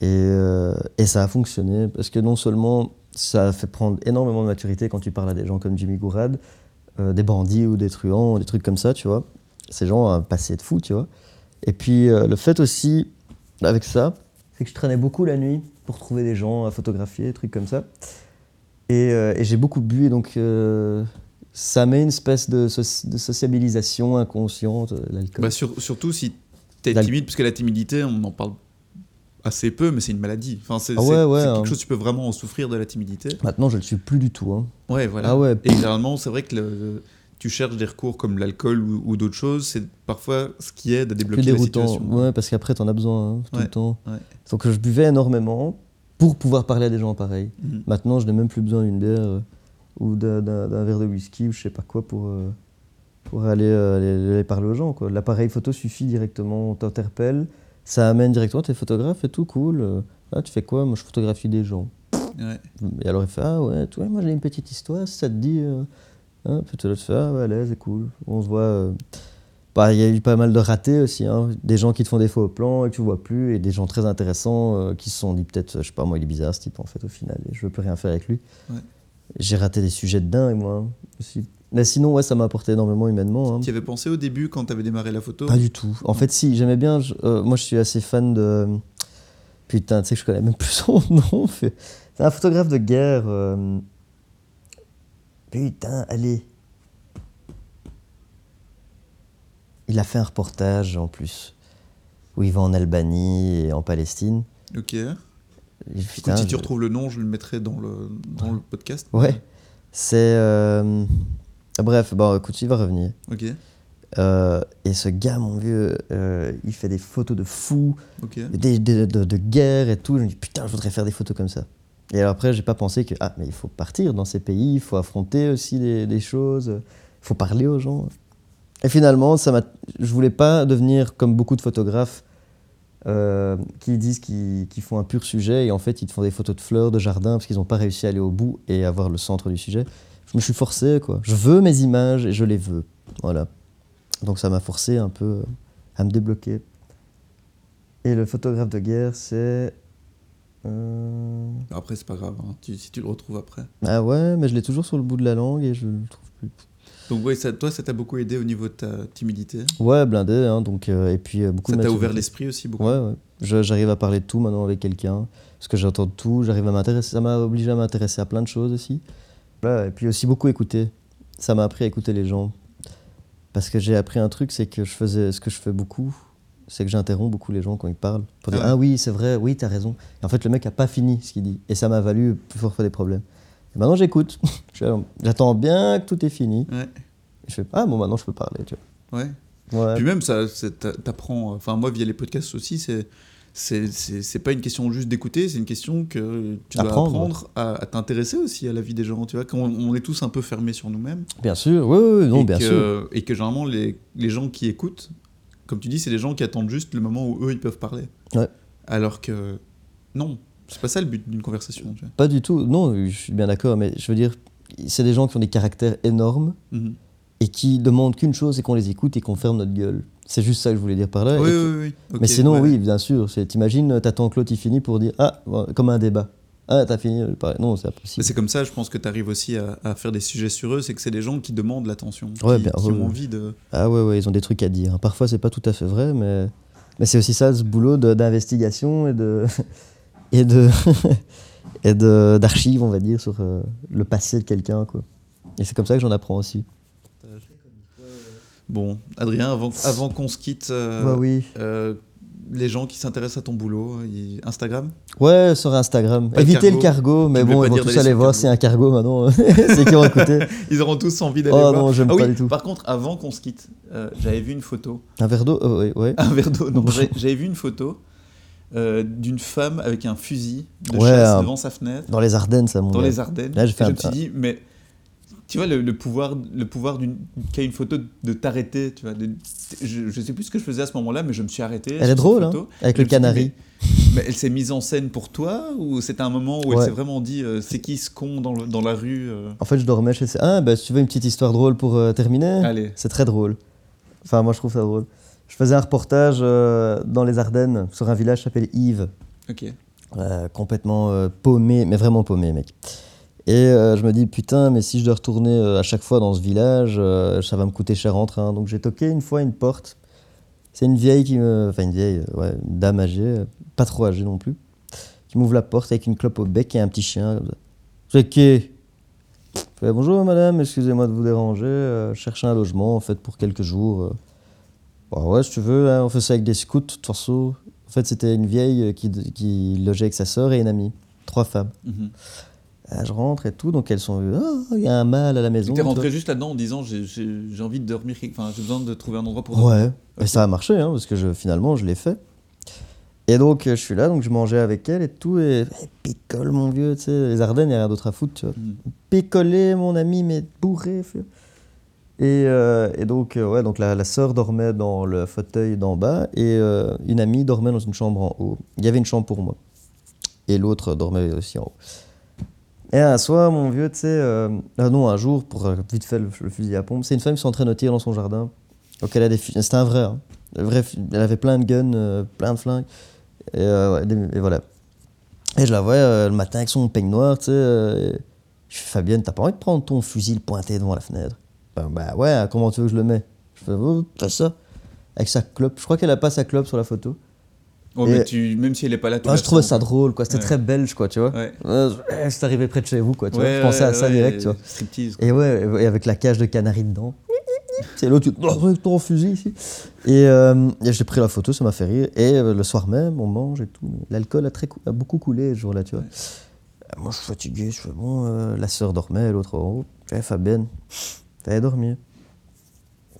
Et, euh, et ça a fonctionné parce que non seulement ça a fait prendre énormément de maturité quand tu parles à des gens comme Jimmy Gourad, euh, des bandits ou des truands, des trucs comme ça, tu vois. Ces gens ont un passé de fou, tu vois. Et puis euh, le fait aussi, avec ça, c'est que je traînais beaucoup la nuit pour trouver des gens à photographier, des trucs comme ça. Et, et j'ai beaucoup bu et donc ça met une espèce de, soci- de sociabilisation inconsciente, l'alcool. Bah, sur- surtout si t'es timide parce que la timidité on en parle assez peu mais c'est une maladie enfin c'est Ah c'est- ouais, ouais, c'est hein. quelque chose tu peux vraiment en souffrir de la timidité Maintenant, je le suis plus du tout. hein. ouais voilà Ah ouais. et généralement c'est vrai que le- tu cherches des recours comme l'alcool ou, ou d'autres choses c'est parfois ce qui aide à Plus débloquer la déroutant. situation Ouais, parce qu'après, t'en as besoin hein, tout le temps. Donc, je buvais énormément pour pouvoir parler à des gens pareils. Mhm. Maintenant, je n'ai même plus besoin d'une bière euh, ou d'un- verre de whisky ou je sais pas quoi pour, euh, pour aller, euh, aller- aller parler aux gens. L'appareil photo suffit directement, on t'interpelle, ça amène directement, t'es photographe et tout, cool. euh, Ah, tu fais quoi? Moi, je photographie des gens. Ouais. Et alors il fait Ah ouais, toi, moi j'ai une petite histoire, si ça te dit. euh, hein Puis tu fais Ah ouais, allez, c'est cool. On se voit. euh. Bah, Il y a eu pas mal de ratés aussi, hein. des gens qui te font des faux plans et que tu vois plus, et des gens très intéressants euh, qui se sont dit peut-être, je sais pas, moi il est bizarre ce type en fait au final, et je veux plus rien faire avec lui. Ouais. J'ai raté des sujets de dingue moi aussi. Mais sinon, ouais, ça m'a apporté énormément humainement. hein. tu y avais pensé au début quand t'avais démarré la photo? Pas du tout. En fait, si, j'aimais bien. je- euh, moi, je suis assez fan de. Putain, tu sais que je connais même (laughs) plus son nom. C'est un photographe de guerre. euh, Putain, allez. Il a fait un reportage en plus. Où il va en Albanie et en Palestine. ok Écoute, putain, si tu retrouves le nom je le mettrai dans le, dans le podcast Ouais. C'est. euh, Bref, bon, écoute, il va revenir. ok Euh, et ce gars, mon vieux, euh, il fait des photos de fous. ok des, des- de, de guerre et tout. Je me dis, putain, je voudrais faire des photos comme ça. Et alors après, j'ai pas pensé que, ah, mais il faut partir dans ces pays, il faut affronter aussi des, des choses, il faut parler aux gens. Et finalement, ça m'a, je voulais pas devenir comme beaucoup de photographes euh, qui disent qu'ils font un pur sujet et en fait, ils te font des photos de fleurs, de jardin parce qu'ils n'ont pas réussi à aller au bout et avoir le centre du sujet. Je me suis forcé, quoi. Je veux mes images et je les veux. Voilà. Donc ça m'a forcé un peu à me débloquer. Et le photographe de guerre, c'est. euh, après c'est pas grave hein, tu- si tu le retrouves après Ah ouais, mais je l'ai toujours sur le bout de la langue et je le trouve plus. donc ouais ça, toi ça t'a beaucoup aidé au niveau de ta timidité? Ouais, blindé, hein, donc. euh, et puis euh, beaucoup ça t'a ouvert l'esprit aussi beaucoup? Ouais, J'arrive à parler de tout maintenant avec quelqu'un, parce que j'entends de tout, j'arrive à m'intéresser. Ça m'a obligé à m'intéresser à plein de choses aussi. Voilà, et puis aussi beaucoup écouter. Ça m'a appris à écouter les gens. Parce que j'ai appris un truc, c'est que je faisais ce que je fais beaucoup, c'est que j'interromps beaucoup les gens quand ils parlent. Pour dire Ah. Ah oui, c'est vrai, oui, t'as raison. Et en fait, le mec a pas fini ce qu'il dit. Et ça m'a valu plus fort des problèmes. Et maintenant, j'écoute. (laughs) J'attends bien que tout est fini. ouais je fais Ah bon, maintenant je peux parler. Tu ouais vois. Ouais. Puis même, ça, t'apprends. Enfin, moi, via les podcasts aussi, c'est. C'est, pas une question juste d'écouter, c'est une question que tu dois Apprendre. apprendre à, à t'intéresser aussi à la vie des gens. Tu vois, quand on, on est tous un peu fermés sur nous-mêmes. Bien sûr, oui, oui, non, bien que, sûr. et que généralement, les, les gens qui écoutent, comme tu dis, c'est des gens qui attendent juste le moment où eux, ils peuvent parler. Ouais. Alors que non, C'est pas ça le but d'une conversation. tu vois. Pas du tout. Non, je suis bien d'accord, mais je veux dire, c'est des gens qui ont des caractères énormes Mhm. et qui demandent qu'une chose, c'est qu'on les écoute et qu'on ferme notre gueule. C'est juste ça que je voulais dire par là. Oui, que- oui, oui. mais sinon, ouais. oui, bien sûr. T'imagines, t'as ton Claude, il finit pour dire Ah, comme un débat. Ah, t'as fini. Non, c'est Mais impossible. c'est comme ça, je pense que tu arrives aussi à, à faire des sujets sur eux, c'est que c'est des gens qui demandent l'attention, Ouais, qui, bien, qui ouais, ont envie de... Ah, ouais, ouais, ils ont des trucs à dire. Parfois, c'est pas tout à fait vrai, mais, mais c'est aussi ça, ce boulot d'investigation et de. (laughs) et de. (laughs) et de- d'archives, on va dire, sur euh, le passé de quelqu'un, quoi. Et c'est comme ça que j'en apprends aussi. Bon, Adrien, avant, avant qu'on se quitte, euh, oui. euh, les gens qui s'intéressent à ton boulot, Instagram Ouais, sur Instagram. Pas Évitez le cargo. cargo, mais bon, ils vont tous aller voir a un cargo maintenant. (laughs) c'est qui ont écouté. (laughs) Ils auront tous envie d'aller Oh voir. non, j'aime Ah pas oui, du tout. Par contre, avant qu'on se quitte, euh, j'avais vu une photo, Un verre d'eau euh, ouais, ouais. (laughs) un verre d'eau, non, j'avais vu une photo euh, d'une femme avec un fusil de Ouais, chasse un- devant sa fenêtre, Dans les Ardennes, ça, mon dans gars. les Ardennes. Là, j'ai fait Et je un- me suis dit, mais tu vois le, le pouvoir, le pouvoir d'une qu'a une photo de t'arrêter, tu vois. de- je, je sais plus ce que je faisais à ce moment-là, mais je me suis arrêté. Elle est drôle, hein, photo. avec Je le dit, canari. mais, elle s'est mise en scène pour toi ou c'était un moment où elle s'est vraiment dit, euh, c'est qui ce con dans, le- dans la rue euh En fait, je dormais chez... Ah, bah, si tu veux une petite histoire drôle pour euh, terminer Allez. C'est très drôle. Enfin, moi, je trouve ça drôle. Je faisais un reportage euh, dans les Ardennes, sur un village qui s'appelle Yves. Ok. Complètement paumé, mais vraiment paumé, mec. Et euh, je me dis, putain, mais si je dois retourner euh, à chaque fois dans ce village, euh, ça va me coûter cher en train. Donc j'ai toqué une fois une porte. C'est une vieille qui me. Enfin, une vieille, ouais, une dame âgée, pas trop âgée non plus, qui m'ouvre la porte avec une clope au bec et un petit chien. C'est qui Bonjour madame, excusez-moi de vous déranger. cherche un logement en fait pour quelques jours. Bah ouais, si tu veux, hein, on fait ça avec des scouts, de. En fait, c'était une vieille qui, qui logeait avec sa sœur et une amie. Trois femmes. Mhm. Je rentre et tout, donc elles sont. Ah, il y a un mâle à la maison. Tu es rentré juste là-dedans en disant j'ai- envie de dormir, enfin j'ai besoin de trouver un endroit pour dormir. Ouais, et ça a marché, hein, parce que je, finalement, je l'ai fait. Et donc, je suis là, donc je mangeais avec elle et tout, et et picole, mon vieux, tu sais, les Ardennes, il n'y a rien d'autre à foutre, tu vois. Picolé, mon ami, mais bourré. Et, euh, et donc, euh, ouais, donc la, la sœur dormait dans le fauteuil d'en bas, et euh, une amie dormait dans une chambre en haut. Il y avait une chambre pour moi. Et l'autre dormait aussi en haut. Et un soir, mon vieux, tu sais, euh, ah non, un jour, pour euh, vite fait le, fusil à pompe, c'est une femme qui s'entraîne au tir dans son jardin. Donc elle a des C'était un vrai, hein. Vrai Elle avait plein de guns, euh, plein de flingues. Et, euh, voilà. Et je la vois euh, le matin avec son peigne noir, tu sais. euh, je fais Fabienne, t'as pas envie de prendre ton fusil pointé devant la fenêtre? Ben, Bah ouais, comment tu veux que je le mets Je fais, oh, fais ça. Avec sa clope. Je crois qu'elle a pas sa clope sur la photo. Oh, mais tu, même si elle est pas là, la je trouvais ça drôle, quoi. C'était Ouais. très belge, quoi, tu vois. Ouais. Euh, c'est arrivé près de chez vous, quoi. Tu vois. Ouais, Je pensais à ça direct, tu vois. Striptease. quoi. Et ouais, et avec la cage de canari dedans. C'est l'autre, tu ton fusil ici. Et, euh, et j'ai pris la photo, ça m'a fait rire. Et euh, le soir même, on mange et tout. L'alcool a, très cou- a beaucoup coulé ce jour-là, tu vois. Moi, je suis fatigué. Je fais bon, euh, la sœur dormait, l'autre en haut. Je fais Fabienne, t'allais dormir.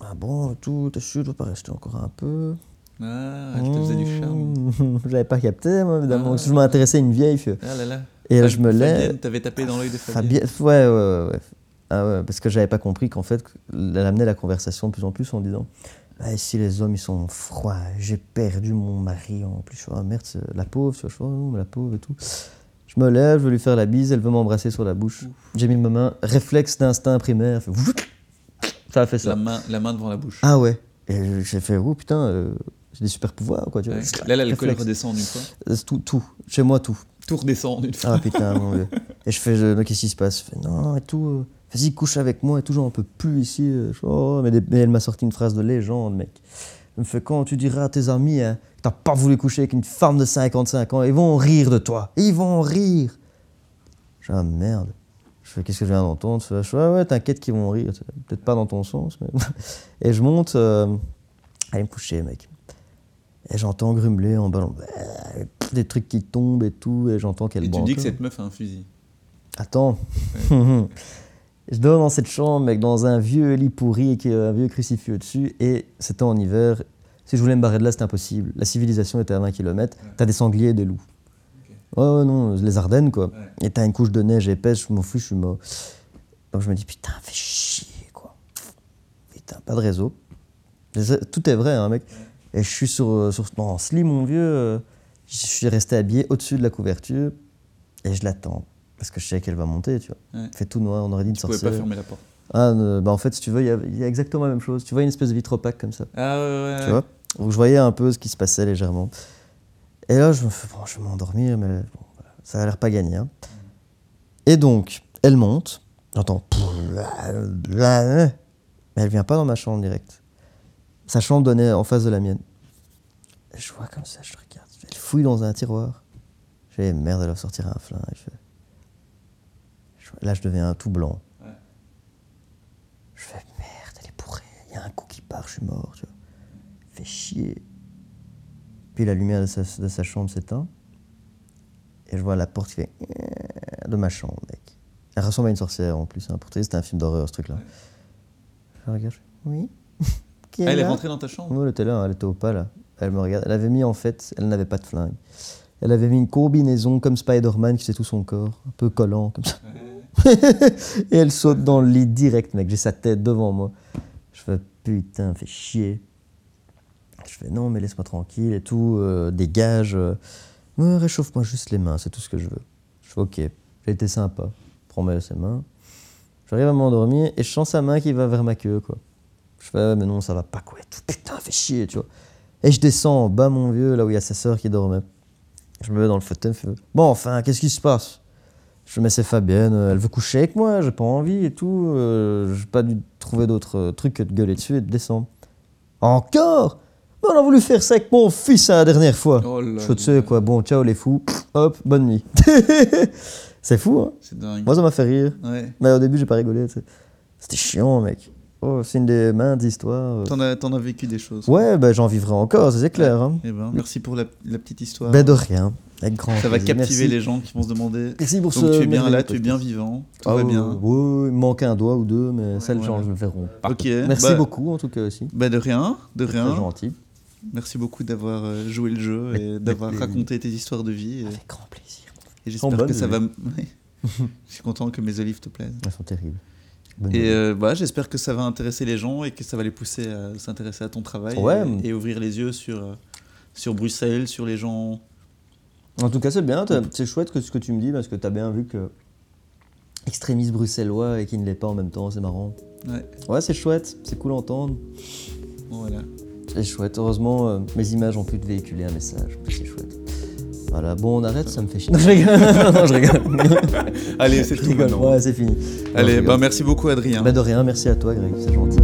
Ah bon, tout, t'es sûr, tu vas pas rester encore un peu? Ah, je te faisais du charme. Mmh, (laughs) J'avais pas capté, moi, évidemment. Ah. je m'intéressais à une vieille. fille. Ah là là. Et là, je me lève. Fabienne, t'avais tapé dans l'œil de Fabienne. Fabienne, ouais, ouais, ouais. Ah ouais, parce que j'avais pas compris qu'en fait, elle amenait la conversation de plus en plus en disant ah, ici les hommes ils sont froids, j'ai perdu mon mari en plus. Je fais, ah merde, la pauvre, je fais, oh la pauvre et tout. Je me lève, je veux lui faire la bise, elle veut m'embrasser sur la bouche. J'ai mis ma main, réflexe d'instinct primaire, fait, (laughs) ça a fait ça. La main, la main devant la bouche. Ah ouais. Et j'ai fait, oh putain, euh, j'ai des super pouvoirs, quoi, tu vois. Ouais. Là, l'alcool redescend une fois. Euh, Tout, tout, chez moi, tout. Tout redescend une fois. Ah putain, mon dieu. (laughs) Et je fais, je- qu'est-ce qui se passe? Je fais, non, et tout, euh, vas-y, couche avec moi et tout, j'en peux plus ici. euh. Je oh, mais, des- mais elle m'a sorti une phrase de légende, mec. Elle me fait, quand tu diras à tes amis hein, que t'as pas voulu coucher avec une femme de 55 ans, ils vont rire de toi. Ils vont rire. Je fais, ah merde. Je fais, qu'est-ce que je viens d'entendre? Je fais, ah ouais, t'inquiète qu'ils vont rire. Peut-être pas dans ton sens, mais. (laughs) et je monte, euh, allez me coucher, mec. Et j'entends grumeler en ballon. Des trucs qui tombent et tout, et j'entends qu'elle Et tu dis que cette meuf a un fusil. Attends. (laughs) je dors dans cette chambre, mec, dans un vieux lit pourri avec un vieux crucifix au-dessus. Et c'était en hiver. Si je voulais me barrer de là, c'était impossible. La civilisation était à 20 km. T'as des sangliers et des loups. Ouais, ouais, non, les Ardennes, quoi. Ouais. Et t'as une couche de neige épaisse, je m'en fous, je suis mort. Donc je me dis, putain, fais chier, quoi. Putain, pas de réseau. Tout est vrai, hein, mec. Et je suis sur, euh, sur non, ce lit, mon vieux. euh, Je suis resté habillé au-dessus de la couverture et je l'attends. Parce que je sais qu'elle va monter, tu vois. Ouais. Fait tout noir, on aurait dit une Tu pouvais sorcière. pas fermer la porte. Ah, euh, bah en fait, si tu veux, il y, a- il y a exactement la même chose. Tu vois une espèce de vitre opaque comme ça. Ah ouais, ouais. Tu vois Donc je voyais un peu ce qui se passait légèrement. Et là, je me fais, bon, je vais m'endormir, mais bon, ça a l'air pas gagné. hein. Et donc, elle monte. J'entends. Mais elle vient pas dans ma chambre direct. Sa chambre donnait en face de la mienne. Je vois comme ça, je regarde. Elle fouille dans un tiroir. Je fais merde, elle va sortir un flingue. Je Là, je deviens tout blanc. Ouais. Je fais merde, elle est bourrée. Il y a un coup qui part, je suis mort. Tu vois. Fait chier. Puis la lumière de sa, de sa chambre s'éteint. Et je vois la porte qui fait (laughs) de ma chambre, mec. Elle ressemble à une sorcière en plus. Hein. Pour c'était un film d'horreur ce truc-là. Ouais. Je regarde, je fais oui. (laughs) Qui elle est rentrée dans ta chambre Ouais, elle était là, elle était au pas là. Elle me regarde. Elle avait mis en fait, elle n'avait pas de flingue. Elle avait mis une combinaison comme Spider-Man qui faisait tout son corps, un peu collant comme ça. (laughs) Et elle saute dans le lit direct, mec. J'ai sa tête devant moi. Je fais putain, fais chier. Je fais non, mais laisse-moi tranquille et tout, euh, dégage. euh. Réchauffe-moi juste les mains, c'est tout ce que je veux. Je fais ok, j'ai été sympa. Prends-moi ses mains. J'arrive à m'endormir et je sens sa main qui va vers ma queue, quoi. Je fais, mais non, ça va pas, quoi. Putain, fais chier, tu vois. Et je descends en bas, mon vieux, là où il y a sa sœur qui dormait. Je me mets dans le fauteuil, je fais, bon, enfin, qu'est-ce qui se passe? Je mets c'est Fabienne, euh, elle veut coucher avec moi, j'ai pas envie et tout. euh, j'ai pas dû trouver d'autres euh, trucs que de gueuler dessus et de descendre. Encore? Mais On a voulu faire ça avec mon fils hein, la dernière fois. Oh là je sais quoi, bon, ciao les fous, hop, bonne nuit. (laughs) c'est fou, hein C'est dingue. Moi, ça m'a fait rire. Ouais. Mais au début, j'ai pas rigolé. C'était chiant, mec. Oh, c'est une des maintes histoires. T'en as, as vécu des choses. Ouais, bah, j'en vivrai encore, c'est clair. Hein. Eh ben, merci pour la, la petite histoire. Ben, de rien. Avec grand Ça va plaisir. captiver Merci. les gens qui vont se demander. Merci pour Donc ce tu es bien là, tu es bien vivant, tout Ah, va ouais, bien. ouais, ouais, il me manque un doigt ou deux, mais ça, les gens le verront. Merci bah- beaucoup, en tout cas, aussi. Bah de rien, de Très rien. gentil. Merci beaucoup d'avoir euh, joué le jeu et d'avoir raconté tes histoires de vie. Et, Avec grand plaisir. et j'espère que ça va. Ouais. (laughs) (laughs) Je suis content que mes olives te plaisent. Elles sont terribles. Et nuit. euh, voilà, j'espère que ça va intéresser les gens et que ça va les pousser à s'intéresser à ton travail Ouais. et, et ouvrir les yeux sur, euh, sur Bruxelles, sur les gens. En tout cas, c'est bien. C'est chouette que ce que tu me dis, parce que tu as bien vu que. Extrémiste bruxellois et qui ne l'est pas en même temps, c'est marrant. Ouais, Ouais, c'est chouette, c'est cool à entendre. voilà. C'est chouette. Heureusement, euh, mes images ont pu te véhiculer un message. C'est chouette. Voilà, bon, on arrête, ça me fait chier. Non, je rigole. (laughs) non, je rigole. Allez, c'est tout rigole. Ouais, c'est fini. Non, Allez, rigole. bah merci beaucoup Adrien. Bah, de rien, merci à toi, Greg, c'est gentil.